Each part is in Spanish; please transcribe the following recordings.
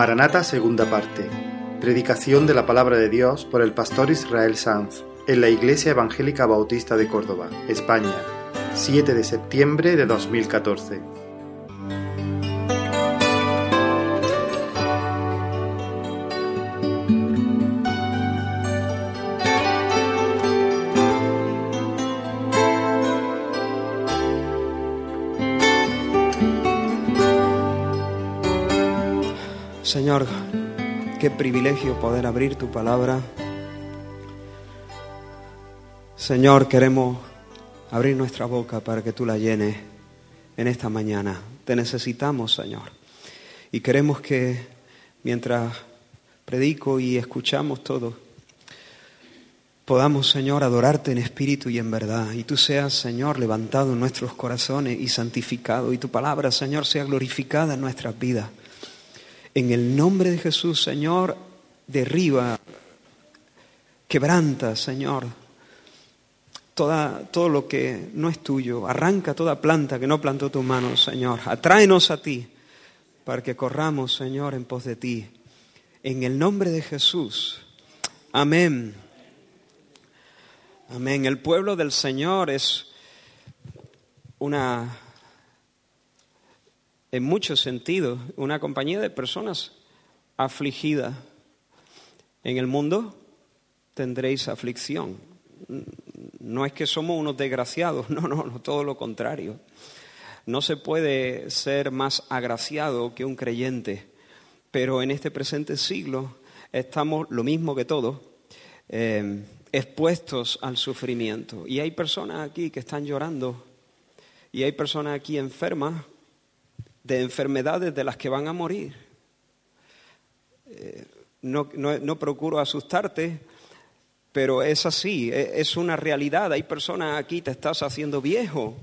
Maranata segunda parte. Predicación de la palabra de Dios por el pastor Israel Sanz en la Iglesia Evangélica Bautista de Córdoba, España, 7 de septiembre de 2014. Señor, qué privilegio poder abrir tu palabra. Señor, queremos abrir nuestra boca para que tú la llenes en esta mañana. Te necesitamos, Señor. Y queremos que mientras predico y escuchamos todo, podamos, Señor, adorarte en espíritu y en verdad. Y tú seas, Señor, levantado en nuestros corazones y santificado. Y tu palabra, Señor, sea glorificada en nuestras vidas. En el nombre de Jesús, Señor, derriba, quebranta, Señor, toda, todo lo que no es tuyo. Arranca toda planta que no plantó tu mano, Señor. Atráenos a ti para que corramos, Señor, en pos de ti. En el nombre de Jesús. Amén. Amén. El pueblo del Señor es una en muchos sentidos, una compañía de personas afligidas. En el mundo tendréis aflicción. No es que somos unos desgraciados, no, no, no, todo lo contrario. No se puede ser más agraciado que un creyente, pero en este presente siglo estamos lo mismo que todos, eh, expuestos al sufrimiento. Y hay personas aquí que están llorando, y hay personas aquí enfermas de enfermedades de las que van a morir. Eh, no, no, procuro asustarte, pero es así, e, es una realidad. Hay personas aquí, te estás haciendo viejo.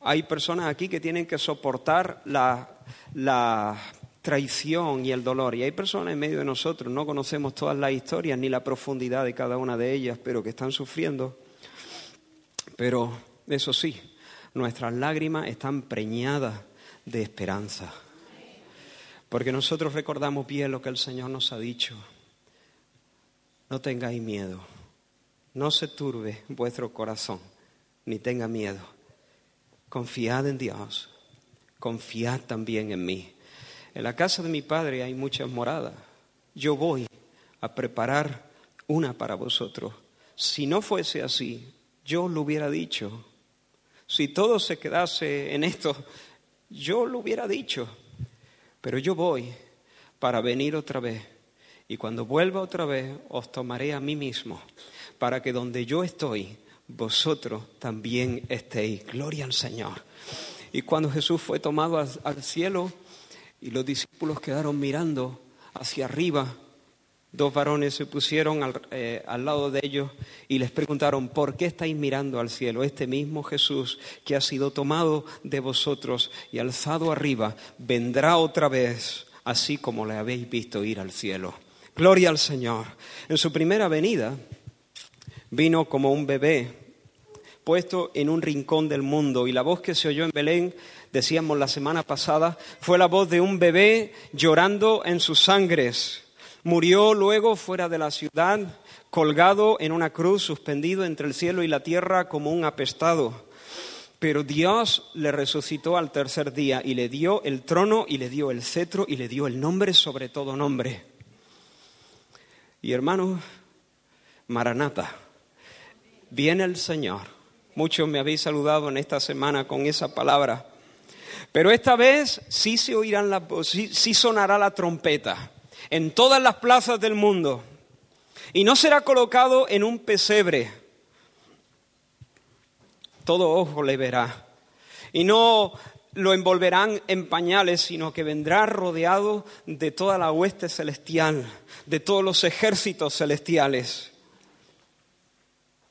Hay personas aquí que tienen que soportar la, la traición y el dolor. Y hay personas en medio de nosotros, no conocemos todas las historias ni la profundidad de cada una de ellas, pero que están sufriendo. Pero eso sí, nuestras lágrimas están preñadas de esperanza. Porque nosotros recordamos bien lo que el Señor nos ha dicho. No tengáis miedo, no se turbe vuestro corazón, ni tenga miedo. Confiad en Dios, confiad también en mí. En la casa de mi Padre hay muchas moradas. Yo voy a preparar una para vosotros. Si no fuese así, yo lo hubiera dicho. Si todo se quedase en esto, yo lo hubiera dicho, pero yo voy para venir otra vez. Y cuando vuelva otra vez, os tomaré a mí mismo, para que donde yo estoy, vosotros también estéis. Gloria al Señor. Y cuando Jesús fue tomado al, cielo y los discípulos quedaron mirando hacia arriba, Dos varones se pusieron al, eh, al, lado de ellos y les preguntaron, ¿por qué estáis mirando al cielo? Este mismo Jesús que ha sido tomado de vosotros y alzado arriba, vendrá otra vez, así como le habéis visto ir al cielo. Gloria al Señor. En su primera venida vino como un bebé puesto en un rincón del mundo y la voz que se oyó en Belén, decíamos la semana pasada, fue la voz de un bebé llorando en sus sangres Murió luego fuera de la ciudad, colgado en una cruz, suspendido entre el cielo y la tierra como un apestado. Pero Dios le resucitó al tercer día y le dio el trono y le dio el cetro y le dio el nombre sobre todo nombre. Y hermanos, Maranata, viene el Señor. Muchos me habéis saludado en esta semana con esa palabra. Pero esta vez sí se oirán la, sí, sí sonará la trompeta en todas las plazas del mundo y no será colocado en un pesebre. Todo ojo le verá. Y no lo envolverán en pañales, sino que vendrá rodeado de toda la hueste celestial, de todos los ejércitos celestiales.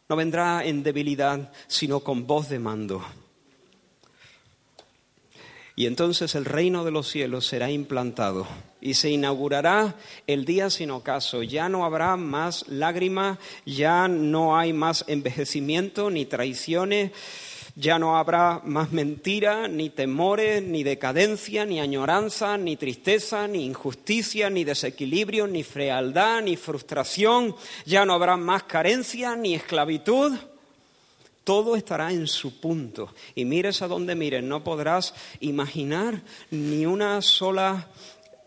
No vendrá en debilidad, sino con voz de mando. Y entonces el reino de los cielos será implantado y se inaugurará el día sin ocaso. Ya no habrá más lágrimas, ya no hay más envejecimiento ni traiciones. Ya no habrá más mentira, ni temores, ni decadencia, ni añoranza, ni tristeza, ni injusticia, ni desequilibrio, ni frialdad, ni frustración. Ya no habrá más carencia, ni esclavitud. Todo estará en su punto. Y mires a donde mires, no podrás imaginar ni una sola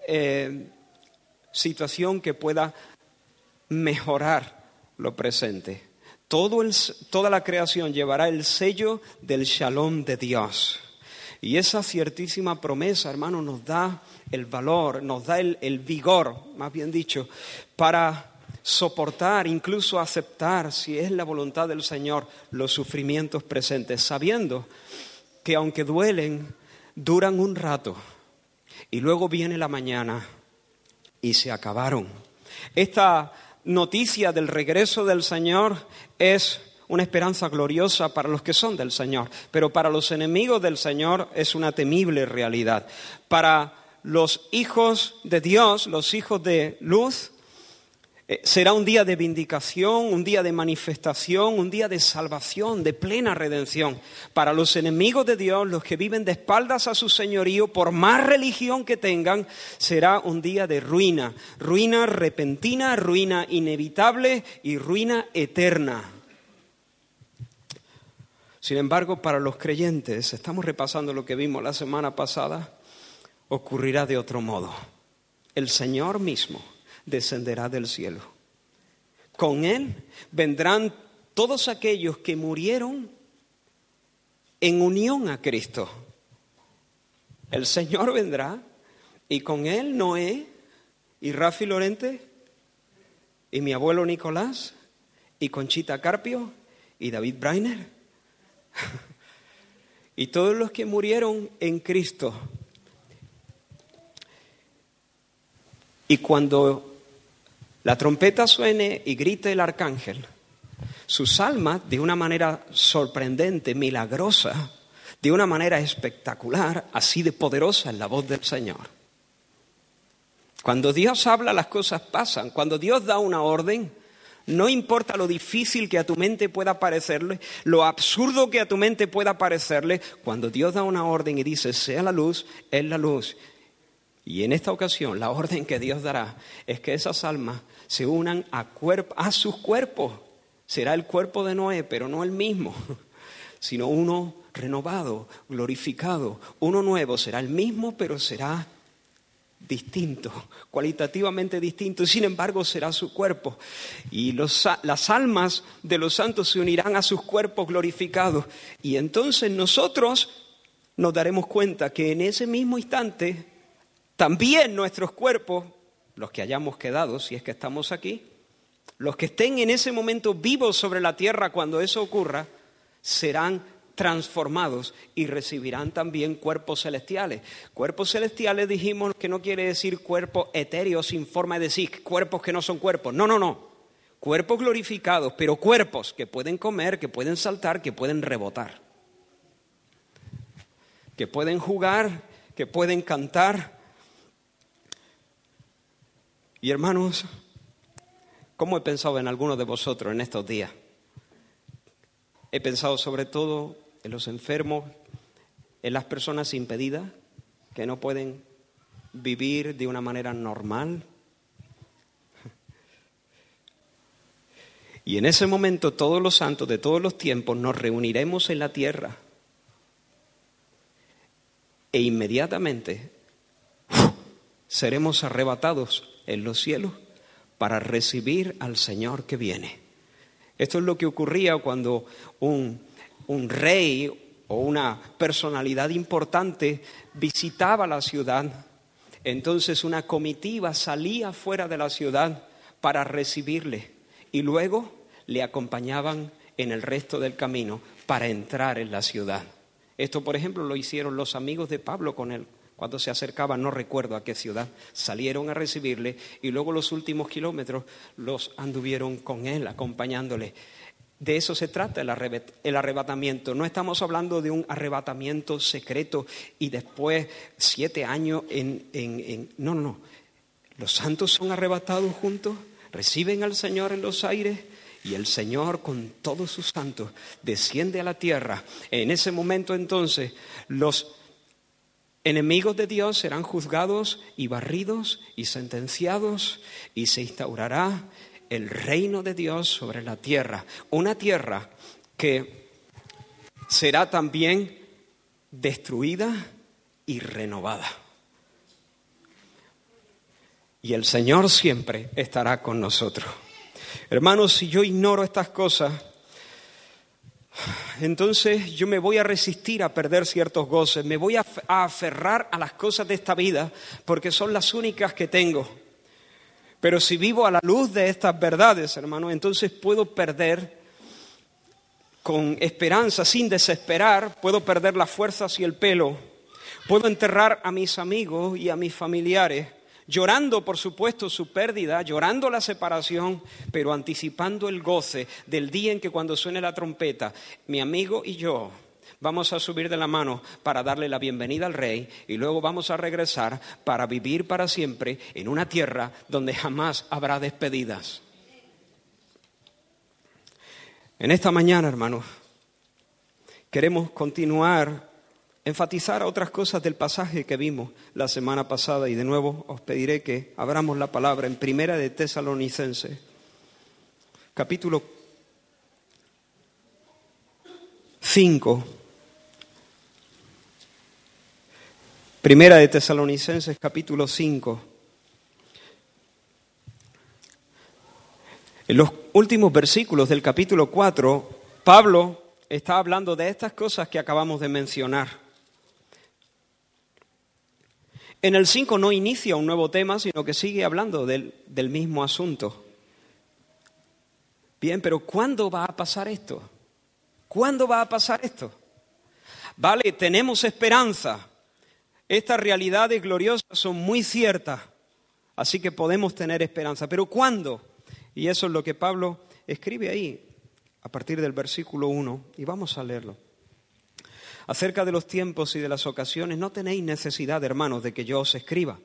eh, situación que pueda mejorar lo presente toda la creación llevará el sello del shalom de Dios. Y esa ciertísima promesa, hermano, nos da el valor, nos da el, el vigor, más bien dicho, para soportar, incluso aceptar, si es la voluntad del Señor, los sufrimientos presentes, sabiendo que aunque duelen, duran un rato y luego viene la mañana y se acabaron. Esta noticia del regreso del Señor es una esperanza gloriosa para los que son del Señor, pero para los enemigos del Señor es una temible realidad. Para los hijos de Dios, los hijos de luz, será un día de vindicación, un día de manifestación, un día de salvación, de plena redención. Para los enemigos de Dios, los que viven de espaldas a su señorío, por más religión que tengan, será un día de ruina, ruina repentina, ruina inevitable y ruina eterna. Sin embargo, para los creyentes, estamos repasando lo que vimos la semana pasada, ocurrirá de otro modo. El Señor mismo descenderá del cielo. Con Él vendrán todos aquellos que murieron en unión a Cristo. El Señor vendrá y con Él Noé y Rafi Lorente y mi abuelo Nicolás y Conchita Carpio y David Brainer y todos los que murieron en Cristo. Y cuando la trompeta suene y grite el arcángel, sus almas, de una manera sorprendente, milagrosa, de una manera espectacular, así de poderosa es la voz del Señor. Cuando Dios habla, las cosas pasan. Cuando Dios da una orden, no importa lo difícil que a tu mente pueda parecerle, lo absurdo que a tu mente pueda parecerle, cuando Dios da una orden y dice, sea la luz, es la luz. Y en esta ocasión, la orden que Dios dará es que esas almas se unan a, a sus cuerpos. Será el cuerpo de Noé, pero no el mismo, sino uno renovado, glorificado. Uno nuevo será el mismo, pero será distinto, cualitativamente distinto, y sin embargo será su cuerpo. Y las almas de los santos se unirán a sus cuerpos glorificados. Y entonces nosotros nos daremos cuenta que en ese mismo instante también nuestros cuerpos los que hayamos quedado, si es que estamos aquí, los que estén en ese momento vivos sobre la tierra cuando eso ocurra, serán transformados y recibirán también cuerpos celestiales. Cuerpos celestiales dijimos que no quiere decir cuerpos etéreos sin forma de sí, cuerpos que no son cuerpos. No, no, no. Cuerpos glorificados, pero cuerpos que pueden comer, que pueden saltar, que pueden rebotar. Que pueden jugar, que pueden cantar, y hermanos, ¿cómo he pensado en algunos de vosotros en estos días? He pensado sobre todo en los enfermos, en las personas impedidas que no pueden vivir de una manera normal. Y en ese momento todos los santos de todos los tiempos nos reuniremos en la tierra e inmediatamente seremos arrebatados en los cielos para recibir al Señor que viene. Esto es lo que ocurría cuando un, un rey o una personalidad importante visitaba la ciudad. Entonces una comitiva salía fuera de la ciudad para recibirle y luego le acompañaban en el resto del camino para entrar en la ciudad. Esto, por ejemplo, lo hicieron los amigos de Pablo con él cuando se acercaban, no recuerdo a qué ciudad, salieron a recibirle y luego los últimos kilómetros los anduvieron con él, acompañándole. De eso se trata el, arrebatamiento. No estamos hablando de un arrebatamiento secreto y después siete años en, en... No, no, no. Los santos son arrebatados juntos, reciben al Señor en los aires y el Señor con todos sus santos desciende a la tierra. En ese momento entonces los enemigos de Dios serán juzgados y barridos y sentenciados y se instaurará el reino de Dios sobre la tierra. Una tierra que será también destruida y renovada. Y el Señor siempre estará con nosotros. Hermanos, si yo ignoro estas cosas, entonces yo me voy a resistir a perder ciertos goces, me voy a aferrar a las cosas de esta vida porque son las únicas que tengo. Pero si vivo a la luz de estas verdades, hermanos, entonces puedo perder con esperanza, sin desesperar, puedo perder las fuerzas y el pelo, puedo enterrar a mis amigos y a mis familiares llorando por supuesto su pérdida, llorando la separación, pero anticipando el goce del día en que cuando suene la trompeta, mi amigo y yo vamos a subir de la mano para darle la bienvenida al rey y luego vamos a regresar para vivir para siempre en una tierra donde jamás habrá despedidas. En esta mañana, hermanos, queremos continuar enfatizar otras cosas del pasaje que vimos la semana pasada y de nuevo os pediré que abramos la palabra en Primera de Tesalonicenses, capítulo 5. Primera de Tesalonicenses, capítulo 5. En los últimos versículos del capítulo 4, Pablo está hablando de estas cosas que acabamos de mencionar. En el 5 no inicia un nuevo tema, sino que sigue hablando del, del mismo asunto. Bien, pero ¿cuándo va a pasar esto? ¿Cuándo va a pasar esto? Vale, tenemos esperanza. Estas realidades gloriosas son muy ciertas, así que podemos tener esperanza. Pero ¿cuándo? Y eso es lo que Pablo escribe ahí, a partir del versículo 1, y vamos a leerlo. Acerca de los tiempos y de las ocasiones, no tenéis necesidad, hermanos, de que yo os escriba,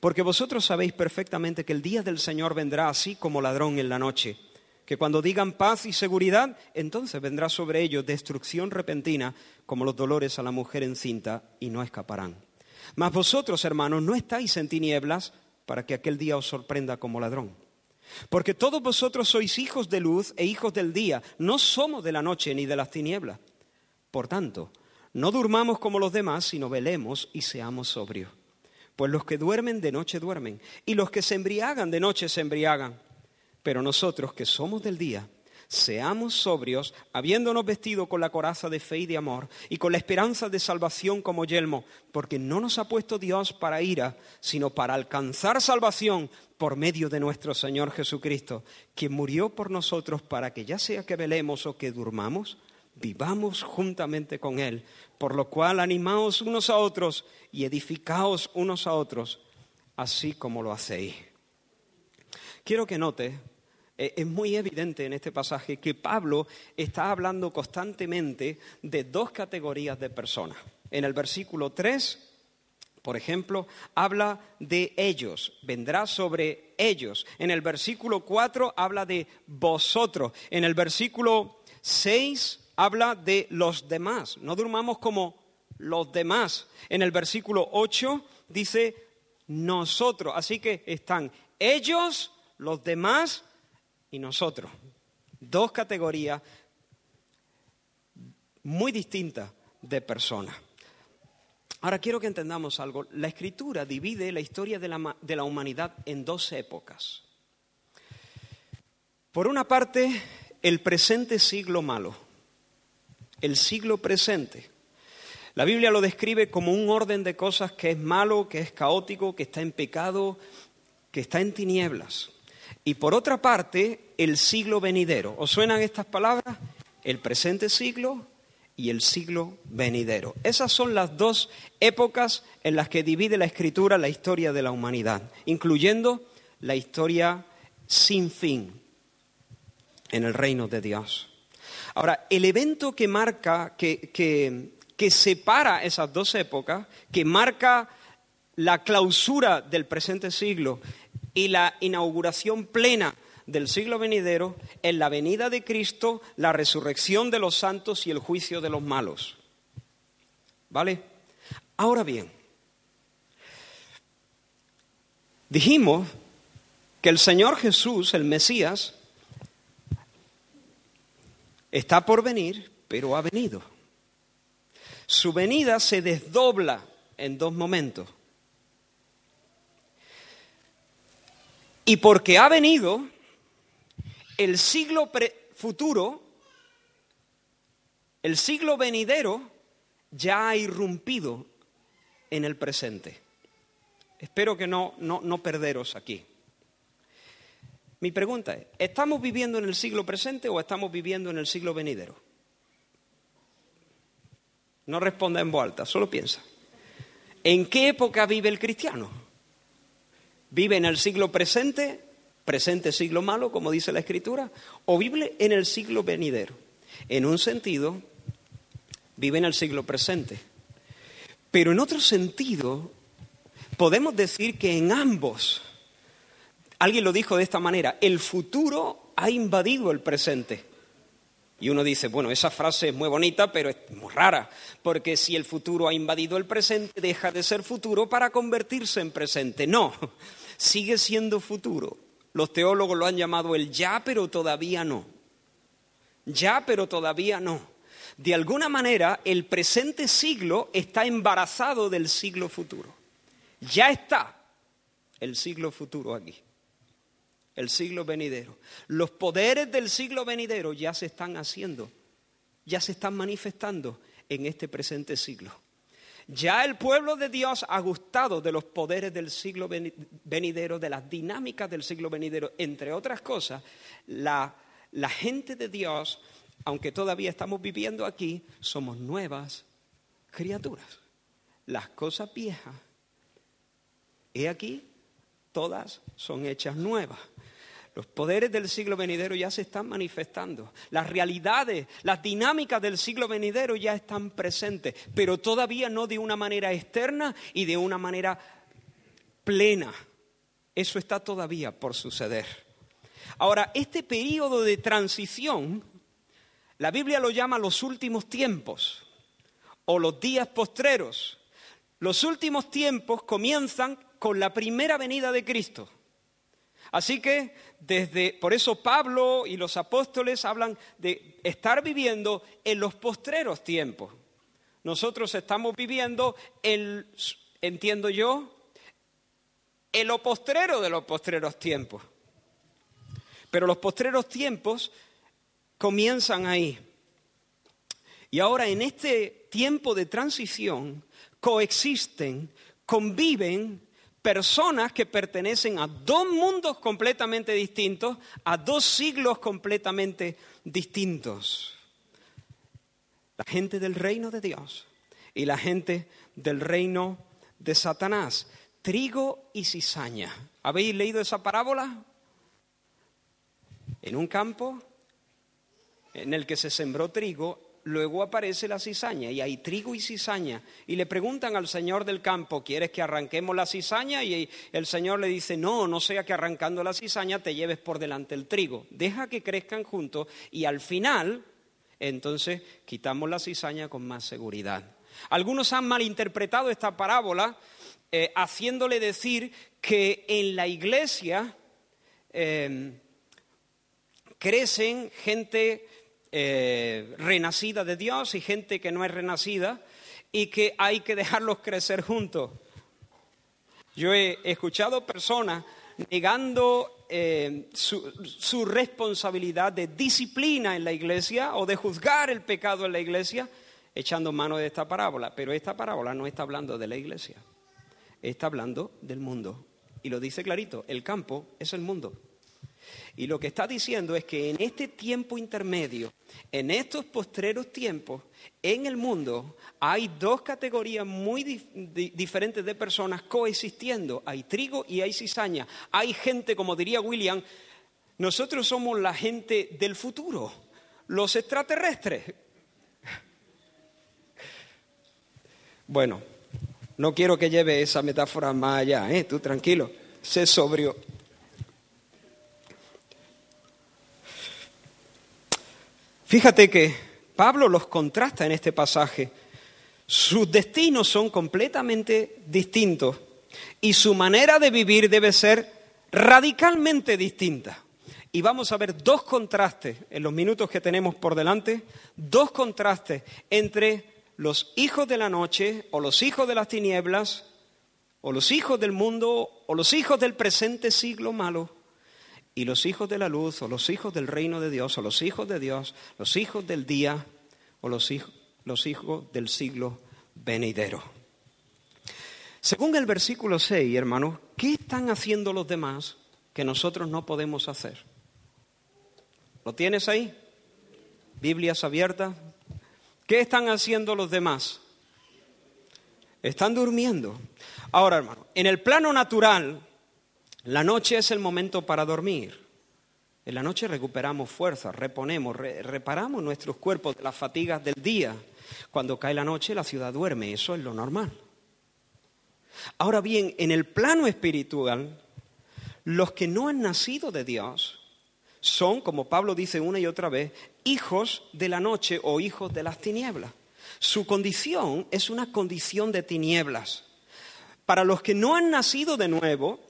porque vosotros sabéis perfectamente que el día del Señor vendrá así como ladrón en la noche, que cuando digan paz y seguridad, entonces vendrá sobre ellos destrucción repentina, como los dolores a la mujer encinta, y no escaparán. Mas vosotros, hermanos, no estáis en tinieblas para que aquel día os sorprenda como ladrón. Porque todos vosotros sois hijos de luz e hijos del día, no somos de la noche ni de las tinieblas. Por tanto, no durmamos como los demás, sino velemos y seamos sobrios. Pues los que duermen de noche duermen, y los que se embriagan de noche se embriagan. Pero nosotros que somos del día, seamos sobrios, habiéndonos vestido con la coraza de fe y de amor, y con la esperanza de salvación como yelmo, porque no nos ha puesto Dios para ira, sino para alcanzar salvación por medio de nuestro Señor Jesucristo, quien murió por nosotros para que ya sea que velemos o que durmamos, vivamos juntamente con Él, por lo cual animaos unos a otros y edificaos unos a otros, así como lo hacéis. Quiero que note, eh, es muy evidente en este pasaje que Pablo está hablando constantemente de dos categorías de personas. En el versículo 3, por ejemplo, habla de ellos, vendrá sobre ellos. En el versículo 4 habla de vosotros. En el versículo 6 habla de los demás. No durmamos como los demás. En el versículo 8 dice nosotros. Así que están ellos, los demás y nosotros. Dos categorías muy distintas de personas. Ahora quiero que entendamos algo. La escritura divide la historia de la, de la humanidad en dos épocas. Por una parte, el presente siglo malo el siglo presente. La Biblia lo describe como un orden de cosas que es malo, que es caótico, que está en pecado, que está en tinieblas. Y por otra parte, el siglo venidero. ¿Os suenan estas palabras? El presente siglo y el siglo venidero. Esas son las dos épocas en las que divide la escritura la historia de la humanidad, incluyendo la historia sin fin en el reino de Dios. Ahora, el evento que marca, que, que, separa esas dos épocas, que marca la clausura del presente siglo y la inauguración plena del siglo venidero es la venida de Cristo, la resurrección de los santos y el juicio de los malos. ¿Vale? Ahora bien, dijimos que el Señor Jesús, el Mesías, está por venir, pero ha venido. Su venida se desdobla en dos momentos. Y porque ha venido, el siglo futuro, el siglo venidero, ya ha irrumpido en el presente. Espero que no, no, no perderos aquí. Mi pregunta es, ¿estamos viviendo en el siglo presente o estamos viviendo en el siglo venidero? No responda en voz alta, solo piensa. ¿En qué época vive el cristiano? ¿Vive en el siglo presente, presente siglo malo, como dice la Escritura, o vive en el siglo venidero? En un sentido, vive en el siglo presente. Pero en otro sentido, podemos decir que en ambos Alguien lo dijo de esta manera, el futuro ha invadido el presente. Y uno dice, bueno, esa frase es muy bonita, pero es muy rara, porque si el futuro ha invadido el presente, deja de ser futuro para convertirse en presente. No, sigue siendo futuro. Los teólogos lo han llamado el ya, pero todavía no. Ya, pero todavía no. De alguna manera, el presente siglo está embarazado del siglo futuro. Ya está el siglo futuro aquí el siglo venidero. Los poderes del siglo venidero ya se están haciendo, ya se están manifestando en este presente siglo. Ya el pueblo de Dios ha gustado de los poderes del siglo venidero, de las dinámicas del siglo venidero. Entre otras cosas, la, gente de Dios, aunque todavía estamos viviendo aquí, somos nuevas criaturas. Las cosas viejas, he aquí, todas son hechas nuevas. Los poderes del siglo venidero ya se están manifestando. Las realidades, las dinámicas del siglo venidero ya están presentes, pero todavía no de una manera externa y de una manera plena. Eso está todavía por suceder. Ahora, este periodo de transición, la Biblia lo llama los últimos tiempos o los días postreros. Los últimos tiempos comienzan con la primera venida de Cristo. Así que desde, por eso Pablo y los apóstoles hablan de estar viviendo en los postreros tiempos. Nosotros estamos viviendo, en, entiendo yo, en lo postrero de los postreros tiempos. Pero los postreros tiempos comienzan ahí. Y ahora en este tiempo de transición coexisten, conviven personas que pertenecen a dos mundos completamente distintos, a dos siglos completamente distintos. La gente del reino de Dios y la gente del reino de Satanás. Trigo y cizaña. ¿Habéis leído esa parábola? En un campo en el que se sembró trigo luego aparece la cizaña y hay trigo y cizaña. Y le preguntan al señor del campo, ¿quieres que arranquemos la cizaña? Y el señor le dice, no, no sea que arrancando la cizaña te lleves por delante el trigo. Deja que crezcan juntos y al final, entonces, quitamos la cizaña con más seguridad. Algunos han malinterpretado esta parábola eh, haciéndole decir que en la iglesia eh, crecen gente eh, renacida de Dios y gente que no es renacida y que hay que dejarlos crecer juntos. Yo he escuchado personas negando eh, su, responsabilidad de disciplina en la iglesia o de juzgar el pecado en la iglesia echando mano de esta parábola. Pero esta parábola no está hablando de la iglesia, está hablando del mundo. Y lo dice clarito, el campo es el mundo. Y lo que está diciendo es que en este tiempo intermedio, en estos postreros tiempos, en el mundo hay dos categorías muy diferentes de personas coexistiendo. Hay trigo y hay cizaña. Hay gente, como diría William, nosotros somos la gente del futuro, los extraterrestres. Bueno, no quiero que lleve esa metáfora más allá, ¿eh? tú tranquilo, sé sobrio. Fíjate que Pablo los contrasta en este pasaje. Sus destinos son completamente distintos y su manera de vivir debe ser radicalmente distinta. Y vamos a ver dos contrastes en los minutos que tenemos por delante, dos contrastes entre los hijos de la noche o los hijos de las tinieblas o los hijos del mundo o los hijos del presente siglo malo y los hijos de la luz o los hijos del reino de Dios o los hijos de Dios, los hijos del día o los hijos, los hijos del siglo venidero. Según el versículo 6, hermanos, ¿qué están haciendo los demás que nosotros no podemos hacer? ¿Lo tienes ahí? Biblias abiertas. ¿Qué están haciendo los demás? Están durmiendo. Ahora, hermano, en el plano natural, la noche es el momento para dormir. En la noche recuperamos fuerzas, reponemos, reparamos nuestros cuerpos de las fatigas del día. Cuando cae la noche, la ciudad duerme, eso es lo normal. Ahora bien, en el plano espiritual, los que no han nacido de Dios son, como Pablo dice una y otra vez, hijos de la noche o hijos de las tinieblas. Su condición es una condición de tinieblas. Para los que no han nacido de nuevo,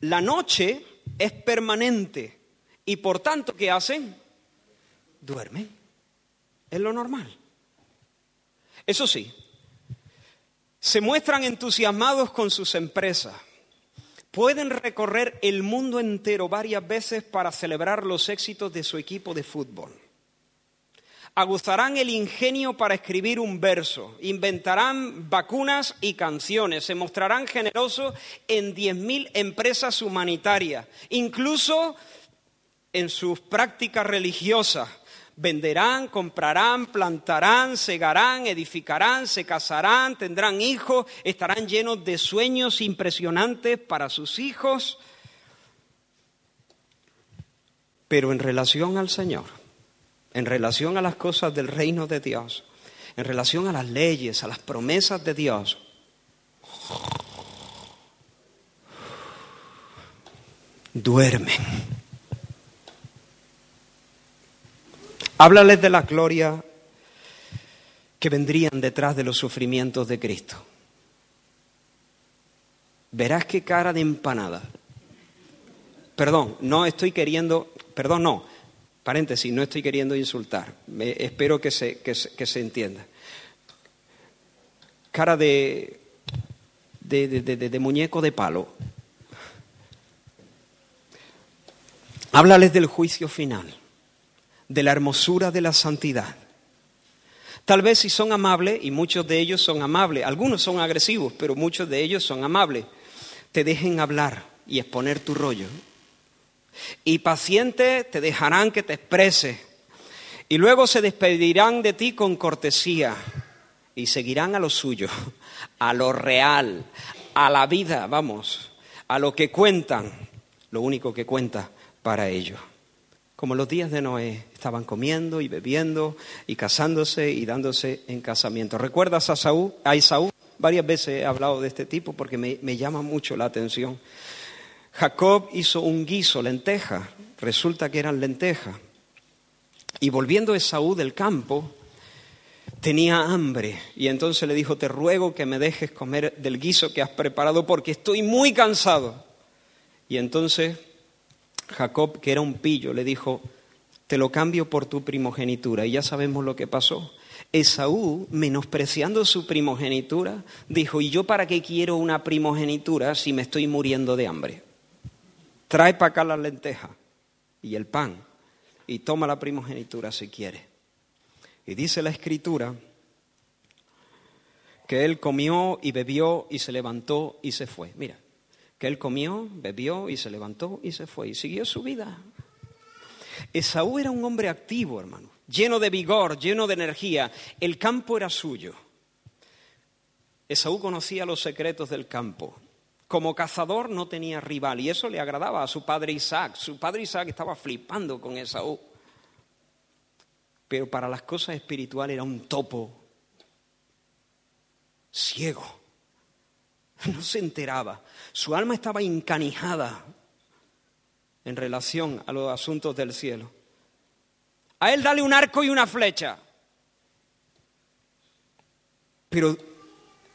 la noche es permanente y por tanto, ¿qué hacen? Duermen. Es lo normal. Eso sí, se muestran entusiasmados con sus empresas Pueden recorrer el mundo entero varias veces para celebrar los éxitos de su equipo de fútbol. Aguzarán el ingenio para escribir un verso, inventarán vacunas y canciones, se mostrarán generosos en 10.000 empresas humanitarias, incluso en sus prácticas religiosas. Venderán, comprarán, plantarán, segarán, edificarán, se casarán, tendrán hijos, estarán llenos de sueños impresionantes para sus hijos. Pero en relación al Señor, en relación a las cosas del reino de Dios, en relación a las leyes, a las promesas de Dios, duermen Háblales de la gloria que vendrían detrás de los sufrimientos de Cristo. Verás qué cara de empanada. Perdón, no estoy queriendo, perdón, no, paréntesis, no estoy queriendo insultar. espero que se, que, se, entienda. Cara de, de, de muñeco de palo. Háblales del juicio final de la hermosura de la santidad. Tal vez si son amables, y muchos de ellos son amables, algunos son agresivos, pero muchos de ellos son amables, te dejen hablar y exponer tu rollo. Y pacientes te dejarán que te expreses. Y luego se despedirán de ti con cortesía y seguirán a lo suyo, a lo real, a la vida, vamos, a lo que cuentan, lo único que cuenta para ellos como los días de Noé, estaban comiendo y bebiendo y casándose y dándose en casamiento. ¿Recuerdas a, Saúl, Isaú? Varias veces he hablado de este tipo porque me, me llama mucho la atención. Jacob hizo un guiso, lenteja, resulta que eran lentejas. Y volviendo Esaú del campo, tenía hambre y entonces le dijo, te ruego que me dejes comer del guiso que has preparado porque estoy muy cansado. Y entonces Jacob, que era un pillo, le dijo, te lo cambio por tu primogenitura. Y ya sabemos lo que pasó. Esaú, menospreciando su primogenitura, dijo, ¿y yo para qué quiero una primogenitura si me estoy muriendo de hambre? Trae para acá la lenteja y el pan y toma la primogenitura si quiere. Y dice la escritura que él comió y bebió y se levantó y se fue. Mira, que él comió, bebió y se levantó y se fue y siguió su vida. Esaú era un hombre activo, hermano, lleno de vigor, lleno de energía. El campo era suyo. Esaú conocía los secretos del campo. Como cazador no tenía rival y eso le agradaba a su padre Isaac. Su padre Isaac estaba flipando con Esaú. Pero para las cosas espirituales era un topo ciego. No se enteraba. Su alma estaba encanijada en relación a los asuntos del cielo. A él dale un arco y una flecha. Pero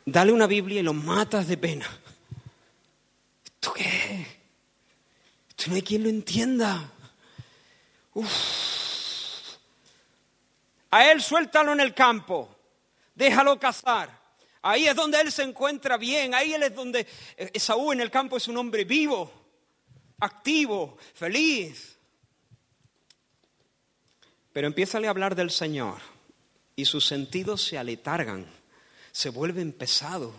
dale una Biblia y lo matas de pena. ¿Esto qué es? Esto no hay quien lo entienda. A él suéltalo en el campo, déjalo cazar. Ahí es donde él se encuentra bien, ahí él es donde eh, Esaú en el campo es un hombre vivo, activo, feliz. Pero empieza a hablar del Señor y sus sentidos se aletargan, se vuelven pesados,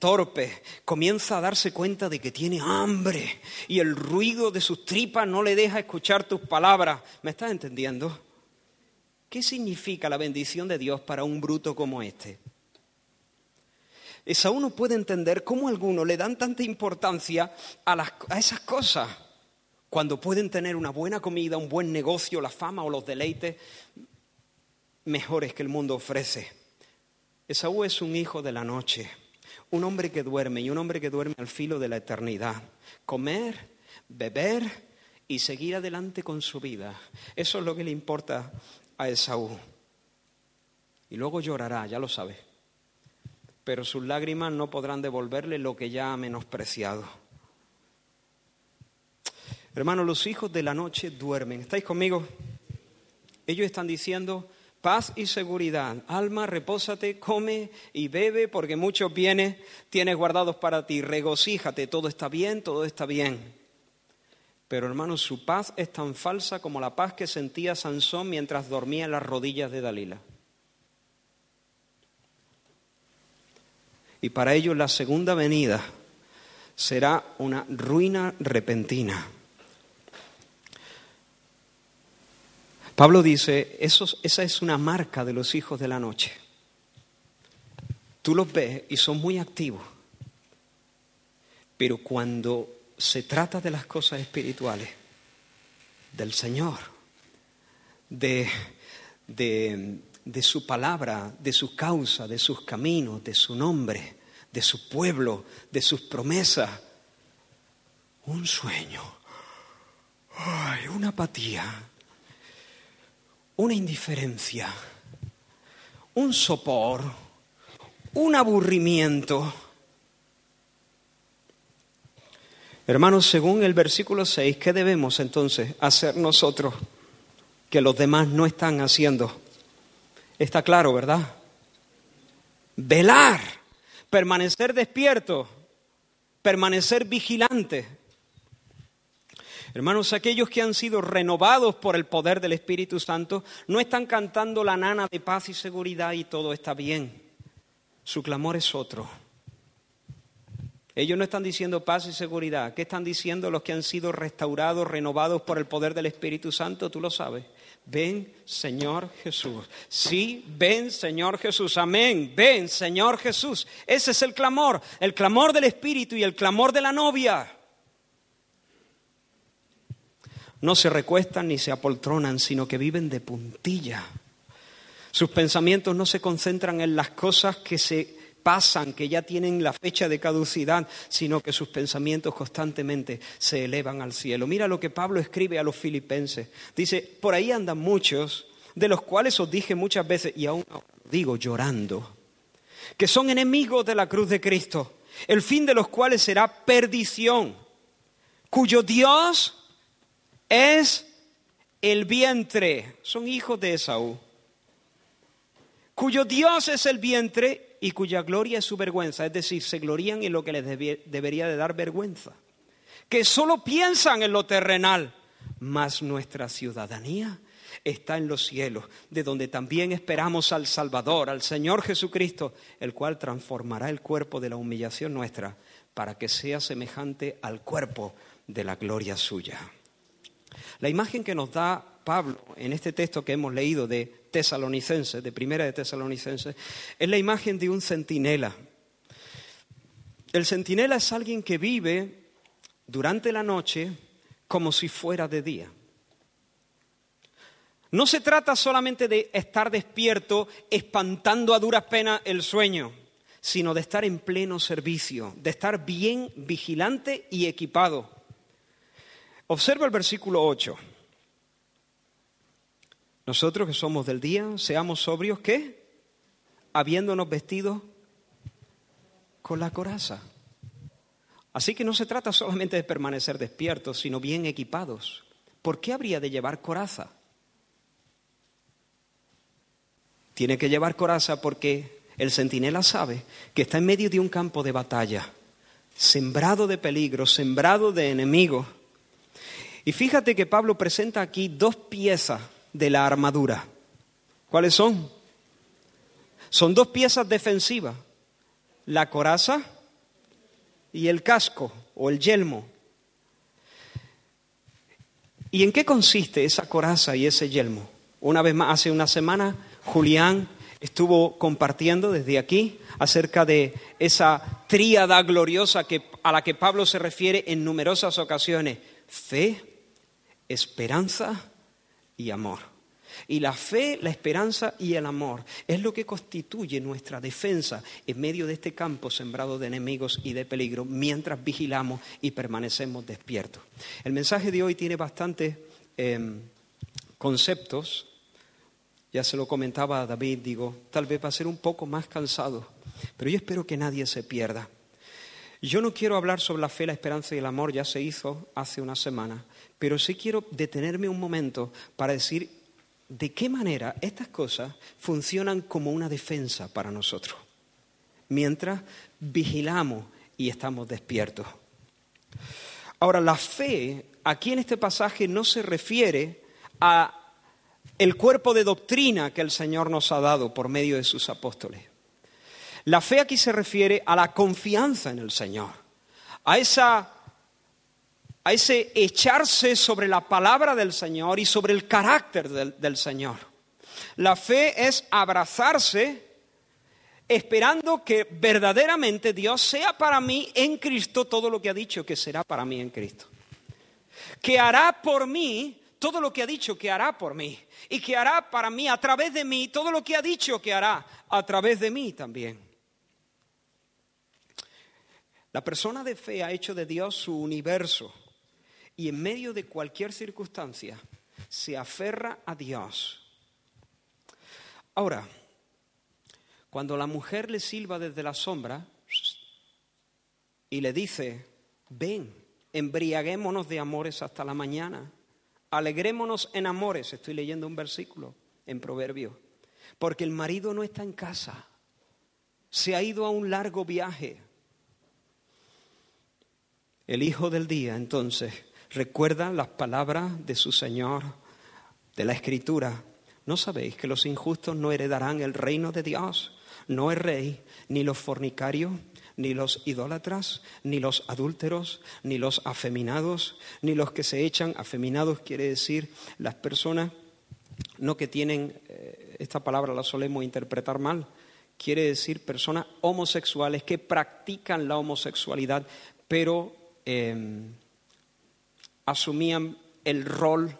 torpe, comienza a darse cuenta de que tiene hambre y el ruido de sus tripas no le deja escuchar tus palabras. ¿Me estás entendiendo? ¿Qué significa la bendición de Dios para un bruto como este? Esaú no puede entender cómo algunos le dan tanta importancia a, a esas cosas cuando pueden tener una buena comida, un buen negocio, la fama o los deleites mejores que el mundo ofrece. Esaú es un hijo de la noche, un hombre que duerme y un hombre que duerme al filo de la eternidad. Comer, beber y seguir adelante con su vida. Eso es lo que le importa a Esaú. Y luego llorará, ya lo sabe. Pero sus lágrimas no podrán devolverle lo que ya ha menospreciado. Hermanos, los hijos de la noche duermen. ¿Estáis conmigo? Ellos están diciendo, paz y seguridad. Alma, repósate, come y bebe, porque muchos bienes tienes guardados para ti. Regocíjate, todo está bien, todo está bien. Pero hermanos, su paz es tan falsa como la paz que sentía Sansón mientras dormía en las rodillas de Dalila. Y para ellos la segunda venida será una ruina repentina. Pablo dice, esa es una marca de los hijos de la noche. Tú los ves y son muy activos, pero cuando se trata de las cosas espirituales, del Señor, de, de su palabra, de su causa, de sus caminos, de su nombre, de su pueblo, de sus promesas, un sueño, una apatía una indiferencia, un sopor, un aburrimiento. Hermanos, según el versículo 6, ¿qué debemos entonces hacer nosotros que los demás no están haciendo? Está claro, ¿verdad? Velar, permanecer despierto, permanecer vigilante. Hermanos, aquellos que han sido renovados por el poder del Espíritu Santo no están cantando la nana de paz y seguridad y todo está bien. Su clamor es otro. Ellos no están diciendo paz y seguridad. ¿Qué están diciendo los que han sido restaurados, renovados por el poder del Espíritu Santo? Tú lo sabes. Ven, Señor Jesús. Sí, ven, Señor Jesús. Amén. Ven, Señor Jesús. Ese es el clamor, el clamor del Espíritu y el clamor de la novia. No se recuestan ni se apoltronan, sino que viven de puntilla. Sus pensamientos no se concentran en las cosas que se pasan, que ya tienen la fecha de caducidad, sino que sus pensamientos constantemente se elevan al cielo. Mira lo que Pablo escribe a los filipenses. Dice, por ahí andan muchos, de los cuales os dije muchas veces, y aún digo llorando, que son enemigos de la cruz de Cristo, el fin de los cuales será perdición, cuyo Dios es el vientre. Son hijos de Esaú. Cuyo Dios es el vientre y cuya gloria es su vergüenza. Es decir, se glorían en lo que les debería de dar vergüenza. Que solo piensan en lo terrenal. Mas nuestra ciudadanía está en los cielos, de donde también esperamos al Salvador, al Señor Jesucristo, el cual transformará el cuerpo de la humillación nuestra para que sea semejante al cuerpo de la gloria suya. La imagen que nos da Pablo en este texto que hemos leído de Tesalonicenses, de Primera de Tesalonicenses, es la imagen de un centinela. El centinela es alguien que vive durante la noche como si fuera de día. No se trata solamente de estar despierto espantando a duras penas el sueño, sino de estar en pleno servicio, de estar bien vigilante y equipado. Observa el versículo 8. Nosotros que somos del día, seamos sobrios, ¿qué? Habiéndonos vestido con la coraza. Así que no se trata solamente de permanecer despiertos, sino bien equipados. ¿Por qué habría de llevar coraza? Tiene que llevar coraza porque el centinela sabe que está en medio de un campo de batalla, sembrado de peligro, sembrado de enemigos. Y fíjate que Pablo presenta aquí dos piezas de la armadura. ¿Cuáles son? Son dos piezas defensivas, la coraza y el casco o el yelmo. ¿Y en qué consiste esa coraza y ese yelmo? Una vez más, hace una semana, Julián estuvo compartiendo desde aquí acerca de esa tríada gloriosa que, a la que Pablo se refiere en numerosas ocasiones. Fe, esperanza y amor. Y la fe, la esperanza y el amor es lo que constituye nuestra defensa en medio de este campo sembrado de enemigos y de peligro mientras vigilamos y permanecemos despiertos. El mensaje de hoy tiene bastantes em, conceptos. Ya se lo comentaba a David, digo, tal vez va a ser un poco más cansado, pero yo espero que nadie se pierda. Yo no quiero hablar sobre la fe, la esperanza y el amor, ya se hizo hace una semana, pero sí quiero detenerme un momento para decir de qué manera estas cosas funcionan como una defensa para nosotros, mientras vigilamos y estamos despiertos. Ahora, la fe aquí en este pasaje no se refiere a el cuerpo de doctrina que el Señor nos ha dado por medio de sus apóstoles. La fe aquí se refiere a la confianza en el Señor, a esa a ese echarse sobre la palabra del Señor y sobre el carácter del, Señor. La fe es abrazarse esperando que verdaderamente Dios sea para mí en Cristo todo lo que ha dicho que será para mí en Cristo. Que hará por mí todo lo que ha dicho que hará por mí. Y que hará para mí a través de mí todo lo que ha dicho que hará a través de mí también. La persona de fe ha hecho de Dios su universo y en medio de cualquier circunstancia se aferra a Dios. Ahora, cuando la mujer le silba desde la sombra y le dice, ven, embriaguémonos de amores hasta la mañana, alegrémonos en amores, estoy leyendo un versículo en Proverbio, porque el marido no está en casa, se ha ido a un largo viaje. El hijo del día entonces recuerda las palabras de su Señor, de la Escritura. ¿No sabéis que los injustos no heredarán el reino de Dios? No es rey, ni los fornicarios, ni los idólatras, ni los adúlteros, ni los afeminados, ni los que se echan. Afeminados quiere decir las personas no que tienen, eh, esta palabra la solemos interpretar mal, quiere decir personas homosexuales que practican la homosexualidad, pero em, asumían el rol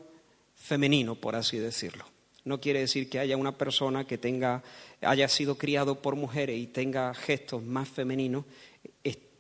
femenino, por así decirlo. No quiere decir que haya una persona que tenga, haya sido criado por mujeres y tenga gestos más femeninos,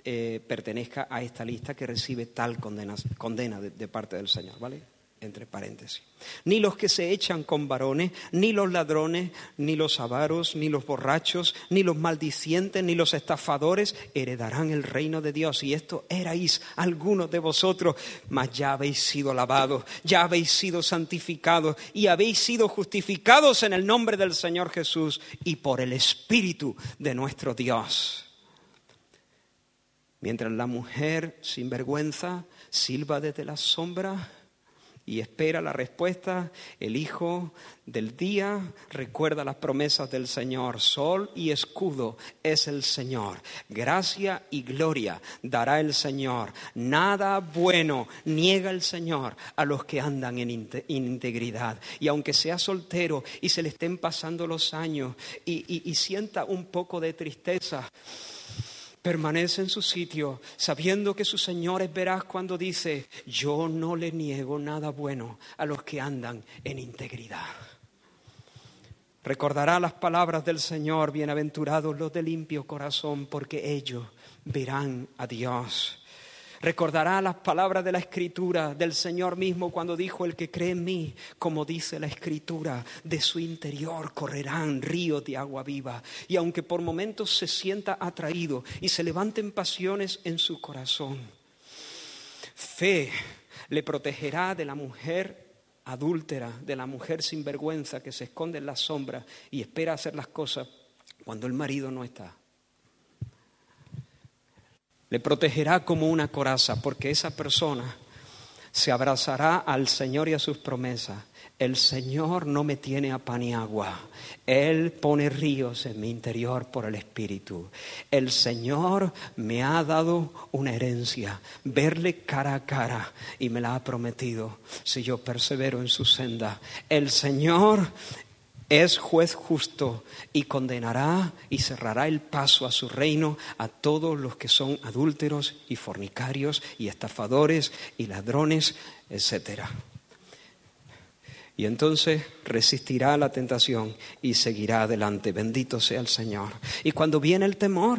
eh, pertenezca a esta lista que recibe tal condena, condena de parte del Señor, ¿vale? Entre paréntesis. Ni los que se echan con varones, ni los ladrones, ni los avaros, ni los borrachos, ni los maldicientes, ni los estafadores heredarán el reino de Dios. Y esto erais algunos de vosotros, mas ya habéis sido lavados, ya habéis sido santificados y habéis sido justificados en el nombre del Señor Jesús y por el Espíritu de nuestro Dios. Mientras la mujer sin vergüenza silba desde la sombra, y espera la respuesta. El Hijo del día recuerda las promesas del Señor. Sol y escudo es el Señor. Gracia y gloria dará el Señor. Nada bueno niega el Señor a los que andan en integridad. Y aunque sea soltero y se le estén pasando los años y, y sienta un poco de tristeza, permanece en su sitio, sabiendo que su Señor es veraz cuando dice, yo no le niego nada bueno a los que andan en integridad. Recordará las palabras del Señor, bienaventurados los de limpio corazón, porque ellos verán a Dios. Recordará las palabras de la Escritura del Señor mismo cuando dijo, el que cree en mí, como dice la Escritura, de su interior correrán ríos de agua viva. Y aunque por momentos se sienta atraído y se levanten pasiones en su corazón, fe le protegerá de la mujer adúltera, de la mujer sin vergüenza que se esconde en la sombra y espera hacer las cosas cuando el marido no está. Le protegerá como una coraza, porque esa persona se abrazará al Señor y a sus promesas. El Señor no me tiene a pan y agua. Él pone ríos en mi interior por el Espíritu. El Señor me ha dado una herencia, verle cara a cara, y me la ha prometido si yo persevero en su senda. El Señor es juez justo y condenará y cerrará el paso a su reino a todos los que son adúlteros y fornicarios y estafadores y ladrones, etc. Y entonces resistirá la tentación y seguirá adelante. Bendito sea el Señor. Y cuando viene el temor,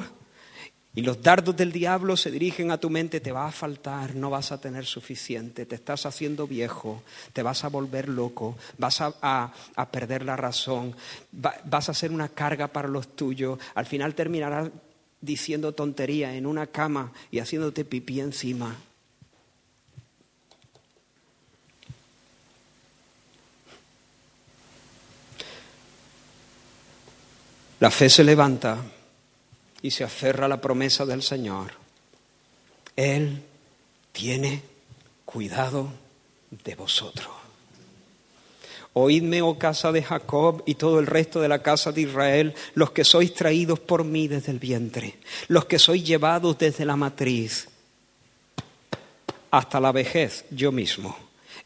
y los dardos del diablo se dirigen a tu mente, te va a faltar, no vas a tener suficiente, te estás haciendo viejo, te vas a volver loco, vas a, perder la razón, vas a ser una carga para los tuyos, al final terminarás diciendo tontería en una cama y haciéndote pipí encima. La fe se levanta y se aferra a la promesa del Señor, Él tiene cuidado de vosotros. Oídme, oh casa de Jacob y todo el resto de la casa de Israel, los que sois traídos por mí desde el vientre, los que sois llevados desde la matriz hasta la vejez yo mismo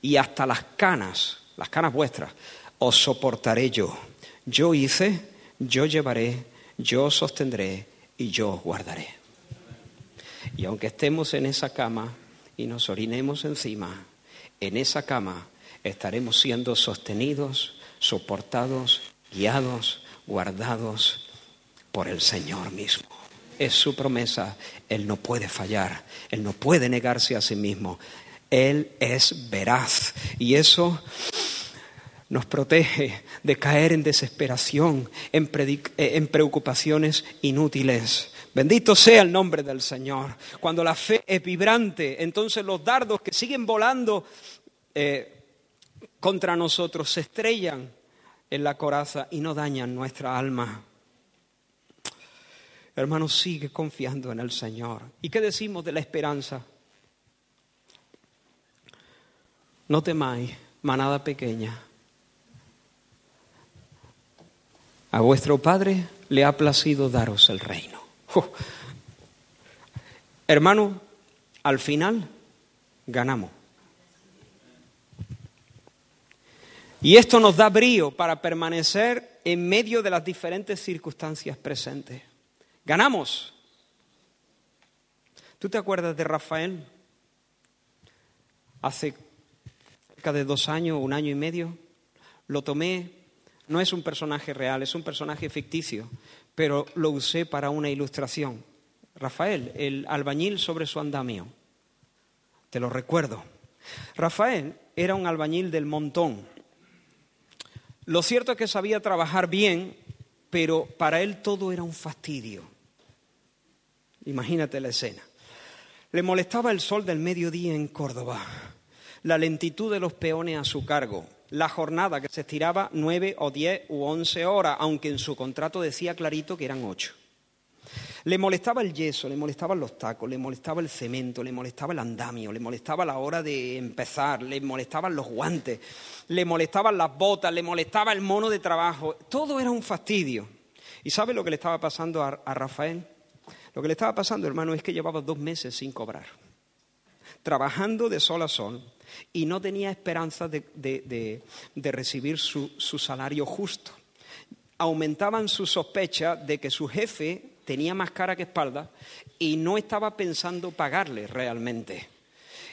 y hasta las canas, las canas vuestras, os soportaré yo. Yo hice, yo llevaré, yo sostendré y yo os guardaré. Y aunque estemos en esa cama y nos orinemos encima, en esa cama estaremos siendo sostenidos, soportados, guiados, guardados por el Señor mismo. Es su promesa, Él no puede fallar, Él no puede negarse a sí mismo, Él es veraz. Y eso nos protege de caer en desesperación, en, eh, preocupaciones inútiles. Bendito sea el nombre del Señor. Cuando la fe es vibrante, entonces los dardos que siguen volando eh, contra nosotros se estrellan en la coraza y no dañan nuestra alma. Hermano, sigue confiando en el Señor. ¿Y qué decimos de la esperanza? No temáis, manada pequeña, A vuestro Padre le ha placido daros el reino. Hermano, al final ganamos. Y esto nos da brío para permanecer en medio de las diferentes circunstancias presentes. Ganamos. ¿Tú te acuerdas de Rafael? Hace cerca de dos años, un año y medio, lo tomé no es un personaje real, es un personaje ficticio, pero lo usé para una ilustración. Rafael, el albañil sobre su andamio. Te lo recuerdo. Rafael era un albañil del montón. Lo cierto es que sabía trabajar bien, pero para él todo era un fastidio. Imagínate la escena. Le molestaba el sol del mediodía en Córdoba, la lentitud de los peones a su cargo, la jornada que se estiraba nueve o diez u once horas, aunque en su contrato decía clarito que eran ocho. Le molestaba el yeso, le molestaban los tacos, le molestaba el cemento, le molestaba el andamio, le molestaba la hora de empezar, le molestaban los guantes, le molestaban las botas, le molestaba el mono de trabajo. Todo era un fastidio. ¿Y sabe lo que le estaba pasando a, a Rafael? Lo que le estaba pasando, hermano, es que llevaba dos meses sin cobrar, trabajando de sol a sol, y no tenía esperanza de, recibir su, su salario justo. Aumentaban su sospecha de que su jefe tenía más cara que espalda y no estaba pensando pagarle realmente.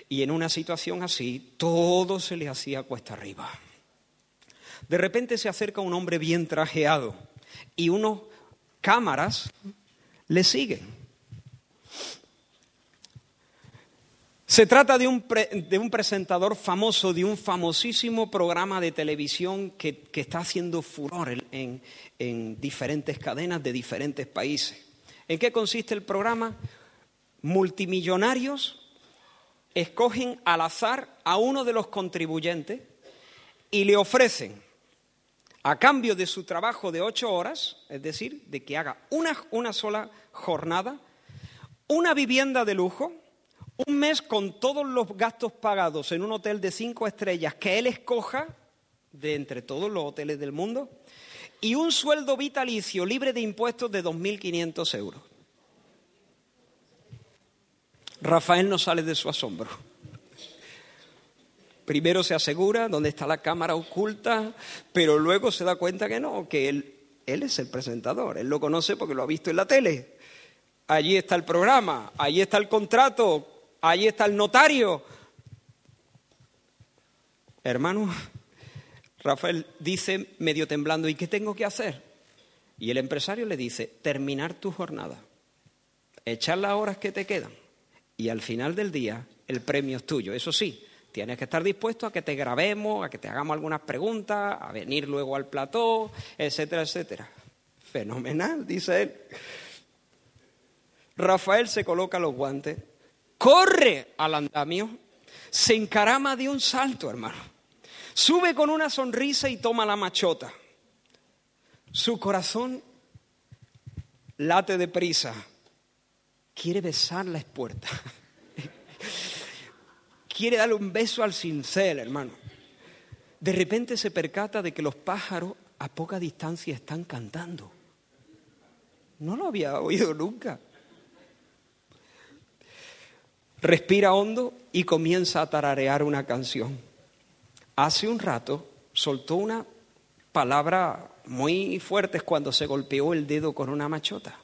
Y en una situación así, todo se le hacía cuesta arriba. De repente se acerca un hombre bien trajeado y unos cámaras le siguen. Se trata de un, de un, presentador famoso, de un famosísimo programa de televisión que, que está haciendo furor en, en diferentes cadenas de diferentes países. ¿En qué consiste el programa? Multimillonarios escogen al azar a uno de los contribuyentes y le ofrecen, a cambio de su trabajo de ocho horas, es decir, de que haga una, una sola jornada, una vivienda de lujo, un mes con todos los gastos pagados en un hotel de cinco estrellas que él escoja de entre todos los hoteles del mundo y un sueldo vitalicio libre de impuestos de 2.500 euros. Rafael no sale de su asombro. Primero se asegura dónde está la cámara oculta, pero luego se da cuenta que no, que él, él es el presentador, él lo conoce porque lo ha visto en la tele. Allí está el programa, allí está el contrato, allí está el notario. Hermano, Rafael dice medio temblando, ¿y qué tengo que hacer? Y el empresario le dice, terminar tu jornada, echar las horas que te quedan y al final del día el premio es tuyo. Eso sí, tienes que estar dispuesto a que te grabemos, a que te hagamos algunas preguntas, a venir luego al plató, etcétera, etcétera. Fenomenal, dice él. Rafael se coloca los guantes, corre al andamio, se encarama de un salto, hermano. Sube con una sonrisa y toma la machota. Su corazón late deprisa quiere besar la espuerta. quiere darle un beso al cincel, hermano. De repente se percata de que los pájaros a poca distancia están cantando. No lo había oído nunca. Respira hondo y comienza a tararear una canción. Hace un rato soltó una palabra muy fuerte cuando se golpeó el dedo con una machota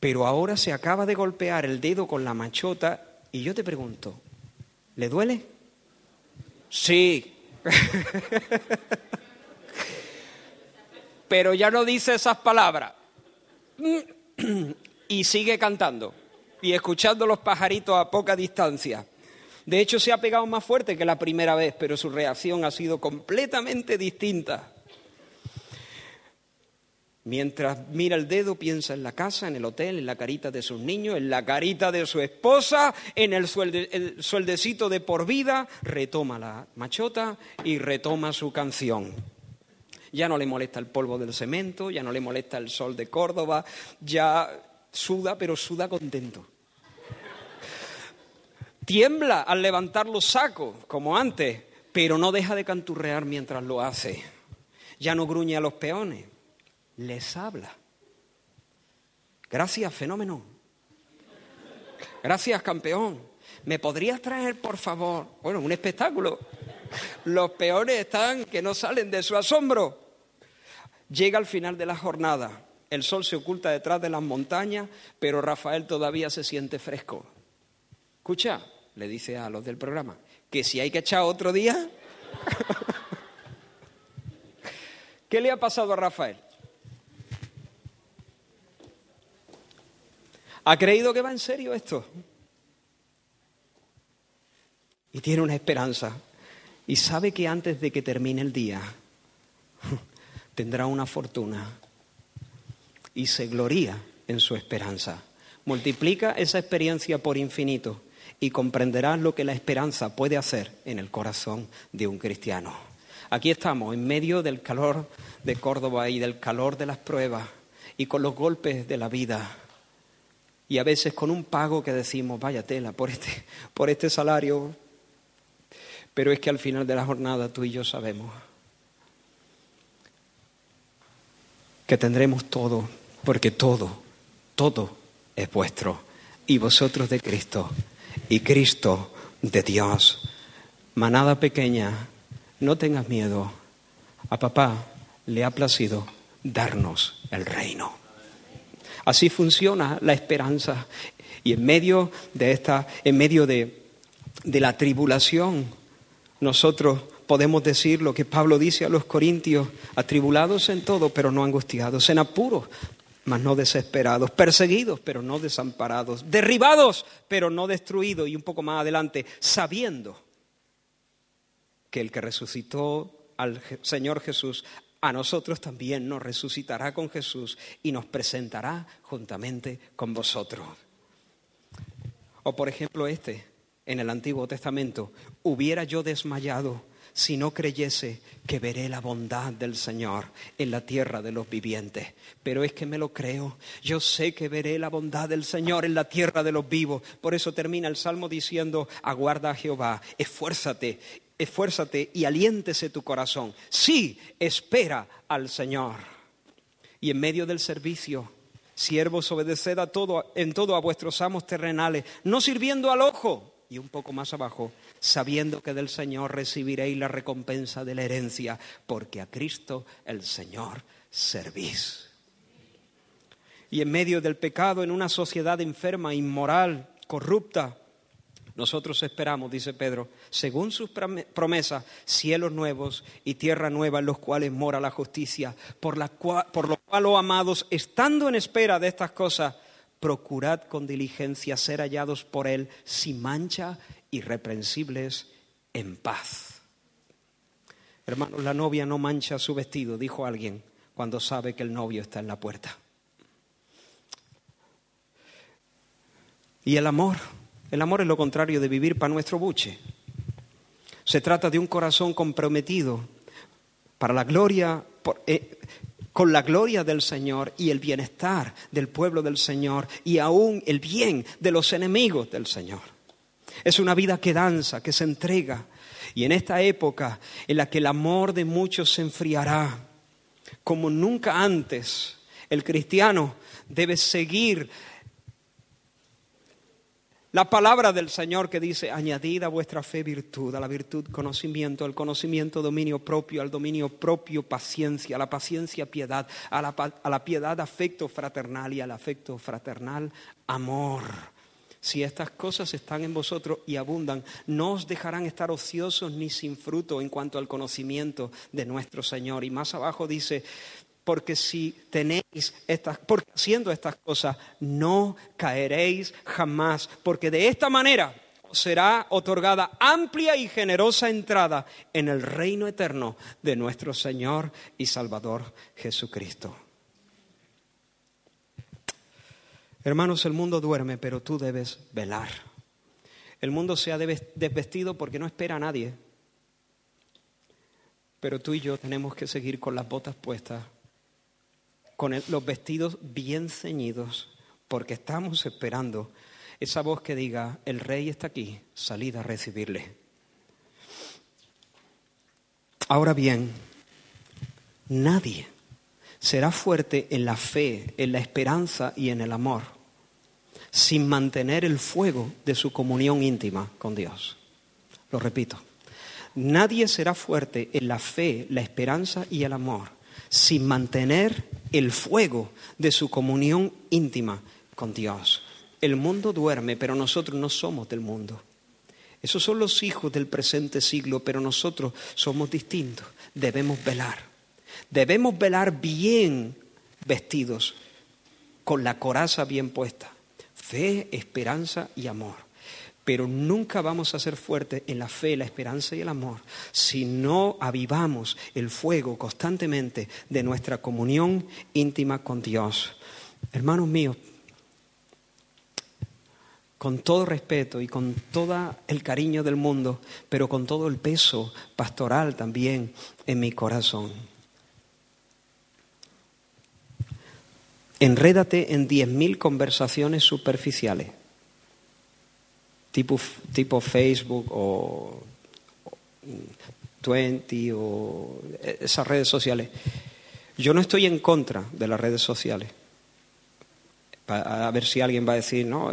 pero ahora se acaba de golpear el dedo con la machota y yo te pregunto, ¿le duele? Sí. pero ya no dice esas palabras. y sigue cantando y escuchando los pajaritos a poca distancia. De hecho, se ha pegado más fuerte que la primera vez, pero su reacción ha sido completamente distinta. Mientras mira el dedo, piensa en la casa, en el hotel, en la carita de sus niños, en la carita de su esposa, en el, sueldecito de por vida, retoma la machota y retoma su canción. Ya no le molesta el polvo del cemento, ya no le molesta el sol de Córdoba, ya suda, pero suda contento. Tiembla al levantar los sacos, como antes, pero no deja de canturrear mientras lo hace. Ya no gruñe a los peones, les habla. Gracias, fenómeno. Gracias, campeón. ¿Me podrías traer, por favor? Bueno, un espectáculo. Los peores están que no salen de su asombro. Llega al final de la jornada. El sol se oculta detrás de las montañas, pero Rafael todavía se siente fresco. Escucha, le dice a los del programa, que si hay que echar otro día. ¿Qué le ha pasado a Rafael? ¿Ha creído que va en serio esto? Y tiene una esperanza. Y sabe que antes de que termine el día tendrá una fortuna. Y se gloría en su esperanza. Multiplica esa experiencia por infinito y comprenderás lo que la esperanza puede hacer en el corazón de un cristiano. Aquí estamos, en medio del calor de Córdoba y del calor de las pruebas y con los golpes de la vida y a veces con un pago que decimos, vaya tela, por este, por este salario. Pero es que al final de la jornada tú y yo sabemos que tendremos todo, porque todo, todo es vuestro, y vosotros de Cristo, y Cristo de Dios. Manada pequeña, no tengas miedo, a papá le ha placido darnos el reino. Así funciona la esperanza. Y en medio de esta, en medio de, de la tribulación, nosotros podemos decir lo que Pablo dice a los corintios, atribulados en todo, pero no angustiados, en apuros, mas no desesperados, perseguidos, pero no desamparados, derribados, pero no destruidos, y un poco más adelante, sabiendo que el que resucitó al Señor Jesús, a nosotros también nos resucitará con Jesús y nos presentará juntamente con vosotros. O por ejemplo este, en el Antiguo Testamento, hubiera yo desmayado si no creyese que veré la bondad del Señor en la tierra de los vivientes. Pero es que me lo creo. Yo sé que veré la bondad del Señor en la tierra de los vivos. Por eso termina el Salmo diciendo, aguarda a Jehová, esfuérzate, esfuérzate y aliéntese tu corazón. Sí, espera al Señor. Y en medio del servicio, siervos, obedeced a todo, en todo a vuestros amos terrenales, no sirviendo al ojo. Y un poco más abajo, sabiendo que del Señor recibiréis la recompensa de la herencia, porque a Cristo el Señor servís. Y en medio del pecado, en una sociedad enferma, inmoral, corrupta, nosotros esperamos, dice Pedro, según sus promesas, cielos nuevos y tierra nueva en los cuales mora la justicia, por, la por lo cual, oh amados, estando en espera de estas cosas, procurad con diligencia ser hallados por Él sin mancha irreprensibles en paz. Hermanos, la novia no mancha su vestido, dijo alguien, cuando sabe que el novio está en la puerta. Y el amor, el amor es lo contrario de vivir para nuestro buche. Se trata de un corazón comprometido para la gloria, eh, con la gloria del Señor y el bienestar del pueblo del Señor y aún el bien de los enemigos del Señor. Es una vida que danza, que se entrega. Y en esta época en la que el amor de muchos se enfriará, como nunca antes, el cristiano debe seguir la palabra del Señor que dice, añadid a vuestra fe virtud, a la virtud conocimiento, al conocimiento dominio propio, al dominio propio paciencia, a la paciencia piedad, a la, a la piedad afecto fraternal y al afecto fraternal amor. Si estas cosas están en vosotros y abundan, no os dejarán estar ociosos ni sin fruto en cuanto al conocimiento de nuestro Señor. Y más abajo dice, porque si tenéis estas, porque haciendo estas cosas no caeréis jamás, porque de esta manera os será otorgada amplia y generosa entrada en el reino eterno de nuestro Señor y Salvador Jesucristo. Hermanos, el mundo duerme, pero tú debes velar. El mundo se ha desvestido porque no espera a nadie. Pero tú y yo tenemos que seguir con las botas puestas con los vestidos bien ceñidos, porque estamos esperando esa voz que diga, el rey está aquí, salid a recibirle. Ahora bien, nadie será fuerte en la fe, en la esperanza y en el amor, sin mantener el fuego de su comunión íntima con Dios. Lo repito, nadie será fuerte en la fe, la esperanza y el amor, sin mantener el fuego de su comunión íntima con Dios. El mundo duerme, pero nosotros no somos del mundo. Esos son los hijos del presente siglo, pero nosotros somos distintos. Debemos velar. Debemos velar bien vestidos, con la coraza bien puesta. Fe, esperanza y amor pero nunca vamos a ser fuertes en la fe, la esperanza y el amor si no avivamos el fuego constantemente de nuestra comunión íntima con Dios. Hermanos míos, con todo respeto y con todo el cariño del mundo, pero con todo el peso pastoral también en mi corazón. Enrédate en diez mil conversaciones superficiales tipo, tipo Facebook o, 20 o esas redes sociales. Yo no estoy en contra de las redes sociales. A ver si alguien va a decir, no,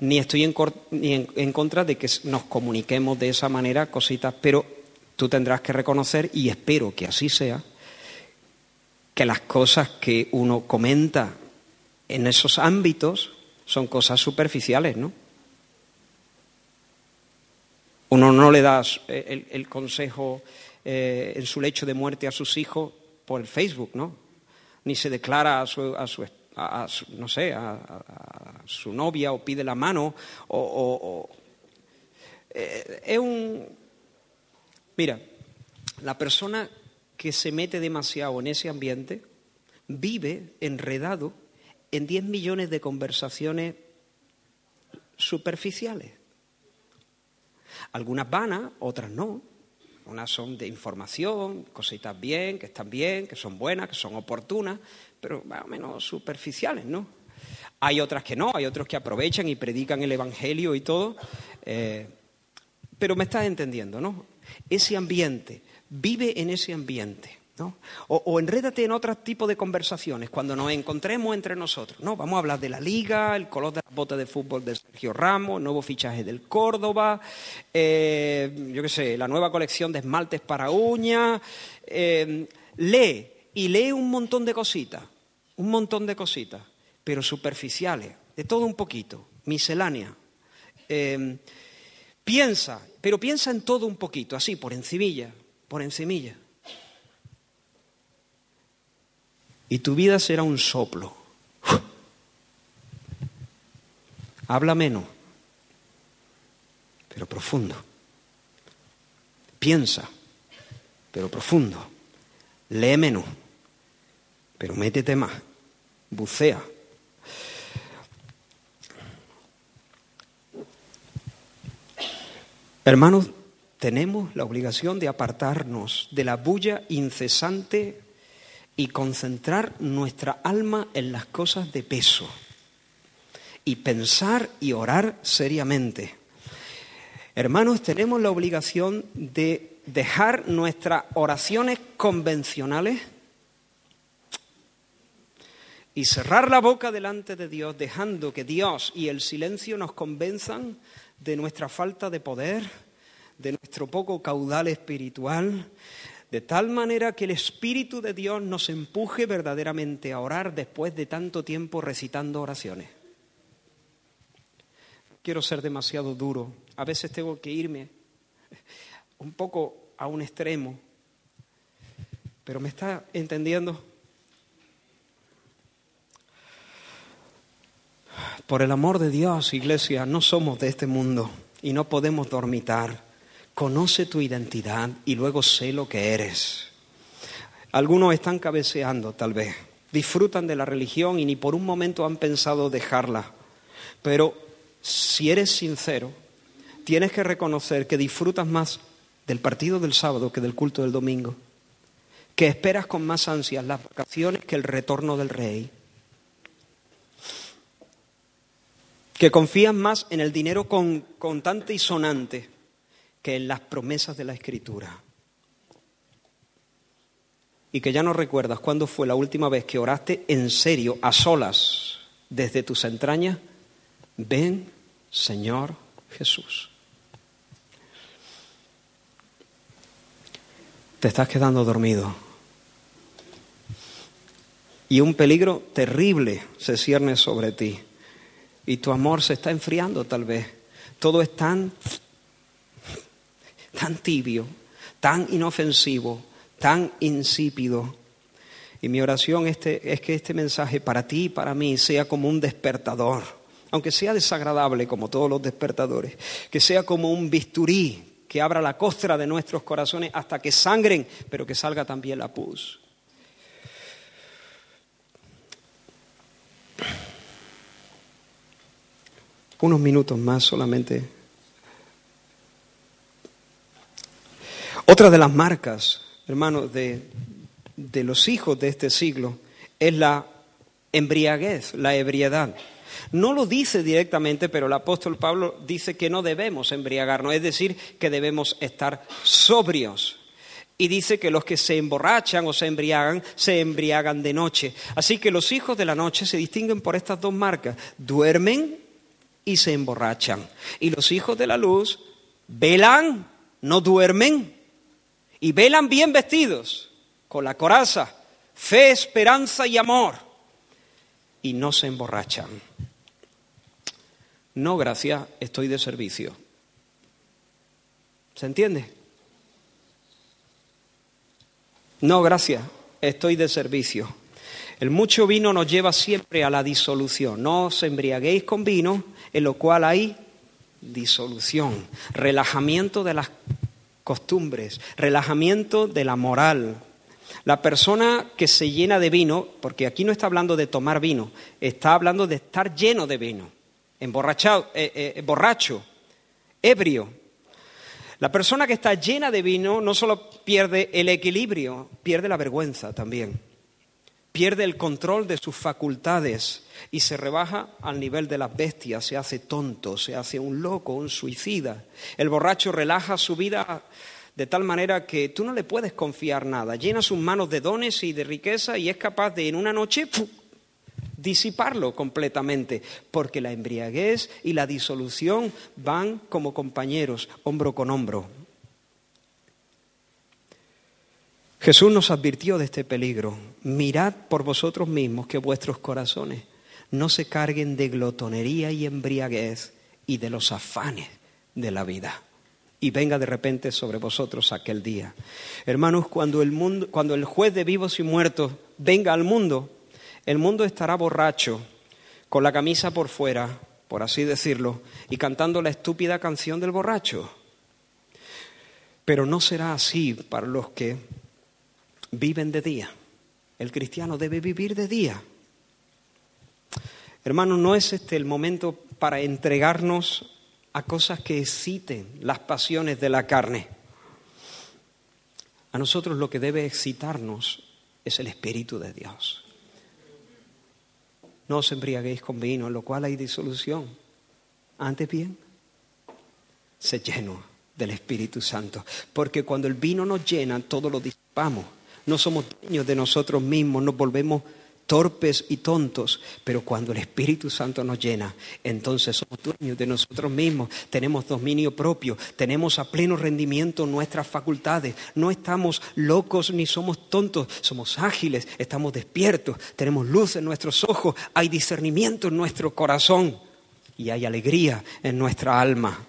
ni estoy ni en, contra de que nos comuniquemos de esa manera cositas, pero tú tendrás que reconocer, y espero que así sea, que las cosas que uno comenta en esos ámbitos son cosas superficiales, ¿no? Uno no le da eh, el, consejo en su lecho de muerte a sus hijos por el Facebook, ¿no? Ni se declara a su, a, no sé, a, su novia o pide la mano o... Eh, es un... Mira, la persona que se mete demasiado en ese ambiente vive enredado en 10 millones de conversaciones superficiales. Algunas vanas, otras no. Unas son de información, cositas bien, que están bien, que son buenas, que son oportunas, pero más o menos superficiales, ¿no? Hay otras que no, hay otros que aprovechan y predican el Evangelio y todo. Eh, pero me estás entendiendo, ¿no? Ese ambiente, vive en ese ambiente. O, o, enrédate en otro tipo de conversaciones cuando nos encontremos entre nosotros. No, vamos a hablar de la liga, el color de las botas de fútbol de Sergio Ramos, nuevo fichaje del Córdoba, eh, yo qué sé, la nueva colección de esmaltes para uñas. Eh, lee y lee un montón de cositas, un montón de cositas, pero superficiales, de todo un poquito, miscelánea. Eh, piensa, pero piensa en todo un poquito, así, por encimilla, por encimilla. y tu vida será un soplo. Habla menos, pero profundo. Piensa, pero profundo. Lee menos, pero métete más. Bucea. Hermanos, tenemos la obligación de apartarnos de la bulla incesante y concentrar nuestra alma en las cosas de peso y pensar y orar seriamente. Hermanos, tenemos la obligación de dejar nuestras oraciones convencionales y cerrar la boca delante de Dios, dejando que Dios y el silencio nos convenzan de nuestra falta de poder, de nuestro poco caudal espiritual, de tal manera que el Espíritu de Dios nos empuje verdaderamente a orar después de tanto tiempo recitando oraciones. Quiero ser demasiado duro, a veces tengo que irme un poco a un extremo, pero ¿me está entendiendo? Por el amor de Dios, iglesia, no somos de este mundo y no podemos dormitar. Conoce tu identidad y luego sé lo que eres. Algunos están cabeceando, tal vez. Disfrutan de la religión y ni por un momento han pensado dejarla. Pero si eres sincero, tienes que reconocer que disfrutas más del partido del sábado que del culto del domingo. Que esperas con más ansias las vacaciones que el retorno del rey. Que confías más en el dinero contante y sonante que en las promesas de la Escritura. Y que ya no recuerdas cuándo fue la última vez que oraste en serio, a solas, desde tus entrañas, ven, Señor Jesús. Te estás quedando dormido. Y un peligro terrible se cierne sobre ti. Y tu amor se está enfriando tal vez. Todo es tan tan tibio, tan inofensivo, tan insípido. Y mi oración este, es que este mensaje para ti y para mí sea como un despertador, aunque sea desagradable como todos los despertadores, que sea como un bisturí que abra la costra de nuestros corazones hasta que sangren, pero que salga también la pus. Unos minutos más solamente Otra de las marcas, hermanos, de, los hijos de este siglo es la embriaguez, la ebriedad. No lo dice directamente, pero el apóstol Pablo dice que no debemos embriagarnos, es decir, que debemos estar sobrios. Y dice que los que se emborrachan o se embriagan, se embriagan de noche. Así que los hijos de la noche se distinguen por estas dos marcas. Duermen y se emborrachan. Y los hijos de la luz velan, no duermen y velan bien vestidos, con la coraza, fe, esperanza y amor, y no se emborrachan. No, gracias, estoy de servicio. ¿Se entiende? No, gracias, estoy de servicio. El mucho vino nos lleva siempre a la disolución. No os embriaguéis con vino, en lo cual hay disolución, relajamiento de las costumbres, relajamiento de la moral. La persona que se llena de vino, porque aquí no está hablando de tomar vino, está hablando de estar lleno de vino, emborrachado, eh, eh, borracho, ebrio. La persona que está llena de vino no solo pierde el equilibrio, pierde la vergüenza también pierde el control de sus facultades y se rebaja al nivel de las bestias, se hace tonto, se hace un loco, un suicida. El borracho relaja su vida de tal manera que tú no le puedes confiar nada, llena sus manos de dones y de riqueza y es capaz de en una noche disiparlo completamente, porque la embriaguez y la disolución van como compañeros, hombro con hombro. Jesús nos advirtió de este peligro. Mirad por vosotros mismos que vuestros corazones no se carguen de glotonería y embriaguez y de los afanes de la vida. Y venga de repente sobre vosotros aquel día. Hermanos, cuando el, mundo, cuando el juez de vivos y muertos venga al mundo, el mundo estará borracho, con la camisa por fuera, por así decirlo, y cantando la estúpida canción del borracho. Pero no será así para los que viven de día. El cristiano debe vivir de día. Hermanos, no es este el momento para entregarnos a cosas que exciten las pasiones de la carne. A nosotros lo que debe excitarnos es el Espíritu de Dios. No os embriaguéis con vino, en lo cual hay disolución. Antes bien, se lleno del Espíritu Santo. Porque cuando el vino nos llena, todo lo disipamos no somos dueños de nosotros mismos, nos volvemos torpes y tontos, pero cuando el Espíritu Santo nos llena, entonces somos dueños de nosotros mismos, tenemos dominio propio, tenemos a pleno rendimiento nuestras facultades, no estamos locos ni somos tontos, somos ágiles, estamos despiertos, tenemos luz en nuestros ojos, hay discernimiento en nuestro corazón y hay alegría en nuestra alma.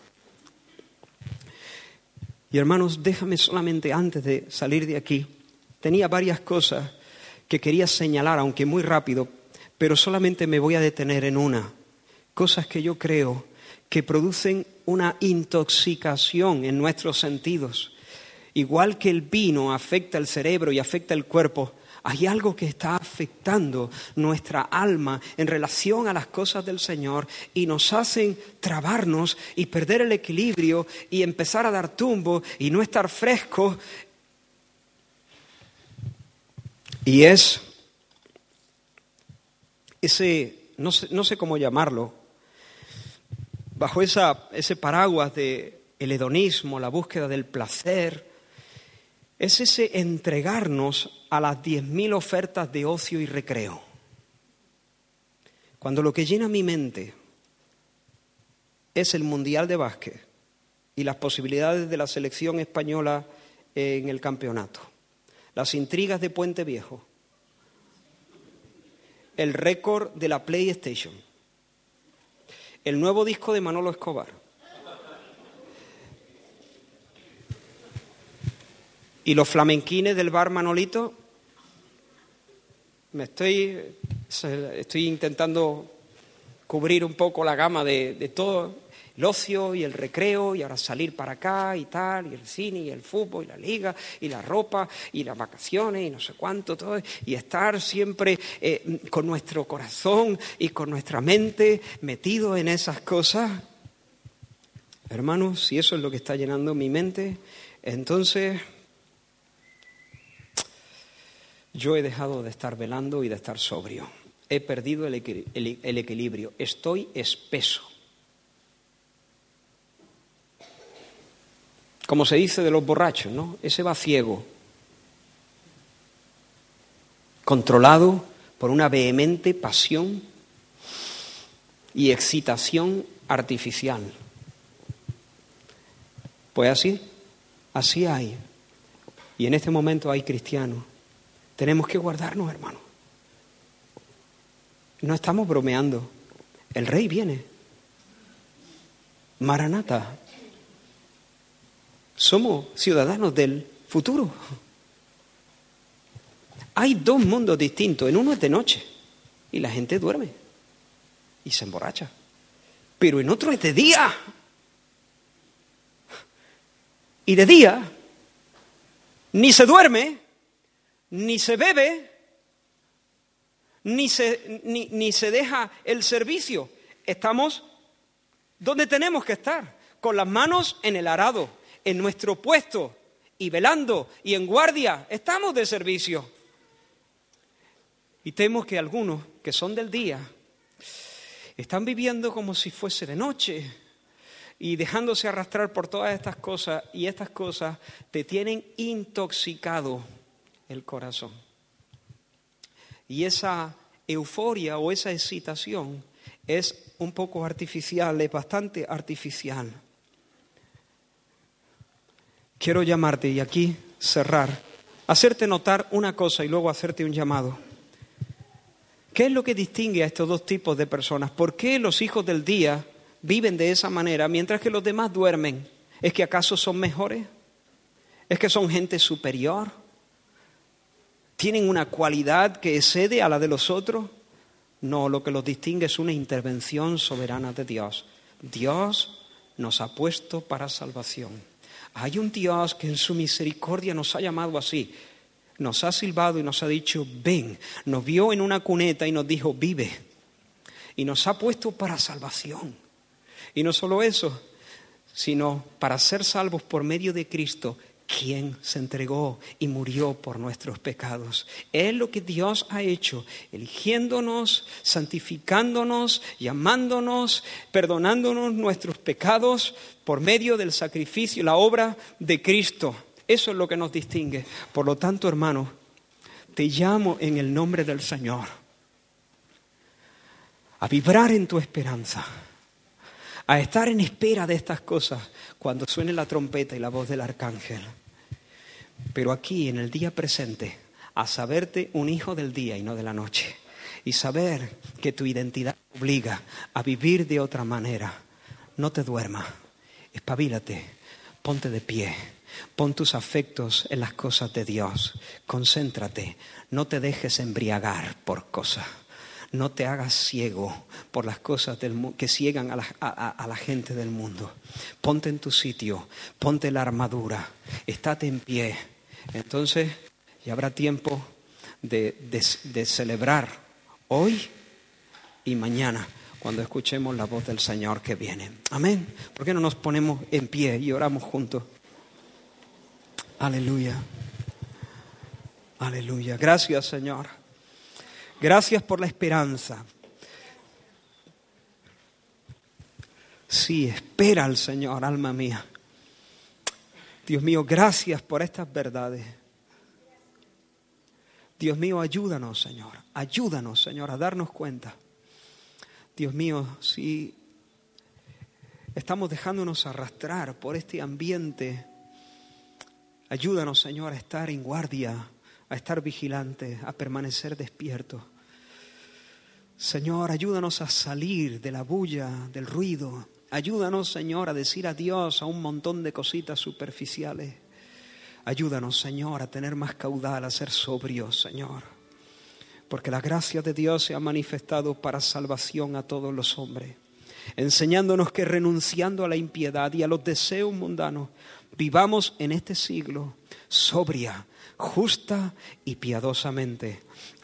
Y hermanos, déjame solamente antes de salir de aquí, Tenía varias cosas que quería señalar, aunque muy rápido, pero solamente me voy a detener en una. Cosas que yo creo que producen una intoxicación en nuestros sentidos. Igual que el vino afecta el cerebro y afecta el cuerpo, hay algo que está afectando nuestra alma en relación a las cosas del Señor y nos hacen trabarnos y perder el equilibrio y empezar a dar tumbo y no estar frescos Y es ese, no sé, cómo llamarlo, bajo esa, ese paraguas de hedonismo, la búsqueda del placer, es ese entregarnos a las diez mil ofertas de ocio y recreo. Cuando lo que llena mi mente es el Mundial de Básquet y las posibilidades de la selección española en el campeonato las intrigas de Puente Viejo, el récord de la PlayStation, el nuevo disco de Manolo Escobar. Y los flamenquines del bar Manolito, me estoy, estoy intentando cubrir un poco la gama de, de todo el ocio y el recreo y ahora salir para acá y tal, y el cine y el fútbol y la liga y la ropa y las vacaciones y no sé cuánto, todo, y estar siempre eh, con nuestro corazón y con nuestra mente metido en esas cosas. Hermanos, si eso es lo que está llenando mi mente, entonces yo he dejado de estar velando y de estar sobrio. He perdido el, equilibrio. Estoy espeso. Como se dice de los borrachos, ¿no? Ese va ciego, controlado por una vehemente pasión y excitación artificial. Pues así, así hay. Y en este momento hay cristianos. Tenemos que guardarnos, hermano. No estamos bromeando. El rey viene. Maranata. Somos ciudadanos del futuro. Hay dos mundos distintos. En uno es de noche y la gente duerme y se emborracha. Pero en otro es de día. Y de día ni se duerme, ni se bebe, ni se, ni, ni se deja el servicio. Estamos donde tenemos que estar, con las manos en el arado, en nuestro puesto y velando y en guardia. Estamos de servicio. Y temo que algunos que son del día están viviendo como si fuese de noche y dejándose arrastrar por todas estas cosas y estas cosas te tienen intoxicado el corazón. Y esa euforia o esa excitación es un poco artificial, es bastante artificial. Quiero llamarte y aquí cerrar, hacerte notar una cosa y luego hacerte un llamado. ¿Qué es lo que distingue a estos dos tipos de personas? ¿Por qué los hijos del día viven de esa manera mientras que los demás duermen? ¿Es que acaso son mejores? ¿Es que son gente superior? ¿Tienen una cualidad que excede a la de los otros? No, lo que los distingue es una intervención soberana de Dios. Dios nos ha puesto para salvación. Hay un Dios que en su misericordia nos ha llamado así nos ha silbado y nos ha dicho, ven, nos vio en una cuneta y nos dijo, vive. Y nos ha puesto para salvación. Y no solo eso, sino para ser salvos por medio de Cristo, quien se entregó y murió por nuestros pecados. Es lo que Dios ha hecho, eligiéndonos, santificándonos, llamándonos, perdonándonos nuestros pecados por medio del sacrificio, la obra de Cristo. Eso es lo que nos distingue. Por lo tanto, hermano, te llamo en el nombre del Señor a vibrar en tu esperanza, a estar en espera de estas cosas cuando suene la trompeta y la voz del arcángel. Pero aquí, en el día presente, a saberte un hijo del día y no de la noche, y saber que tu identidad obliga a vivir de otra manera. No te duermas, espabilate, ponte de pie Pon tus afectos en las cosas de Dios. Concéntrate. No te dejes embriagar por cosas. No te hagas ciego por las cosas del, que ciegan a la, a la, gente del mundo. Ponte en tu sitio. Ponte la armadura. Estate en pie. Entonces ya habrá tiempo de, de, de celebrar hoy y mañana cuando escuchemos la voz del Señor que viene. Amén. ¿Por qué no nos ponemos en pie y oramos juntos? Aleluya. Aleluya. Gracias, Señor. Gracias por la esperanza. Sí, espera al Señor, alma mía. Dios mío, gracias por estas verdades. Dios mío, ayúdanos, Señor. Ayúdanos, Señor, a darnos cuenta. Dios mío, si estamos dejándonos arrastrar por este ambiente Ayúdanos, Señor, a estar en guardia, a estar vigilante, a permanecer despierto. Señor, ayúdanos a salir de la bulla, del ruido. Ayúdanos, Señor, a decir adiós a un montón de cositas superficiales. Ayúdanos, Señor, a tener más caudal, a ser sobrios, Señor. Porque la gracia de Dios se ha manifestado para salvación a todos los hombres, enseñándonos que renunciando a la impiedad y a los deseos mundanos, vivamos en este siglo sobria, justa y piadosamente,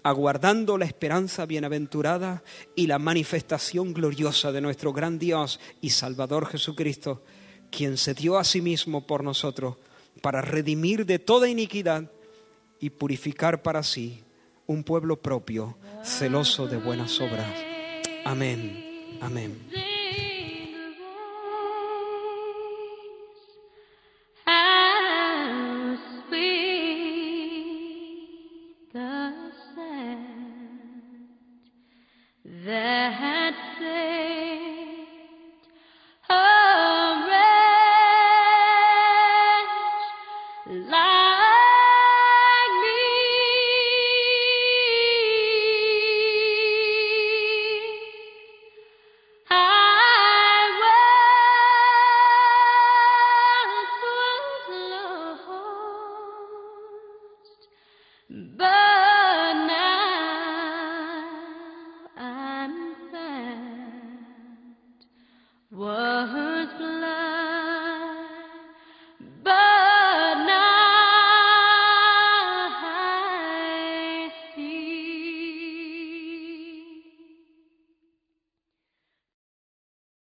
aguardando la esperanza bienaventurada y la manifestación gloriosa de nuestro gran Dios y Salvador Jesucristo, quien se dio a sí mismo por nosotros para redimir de toda iniquidad y purificar para sí un pueblo propio, celoso de buenas obras. Amén. Amén.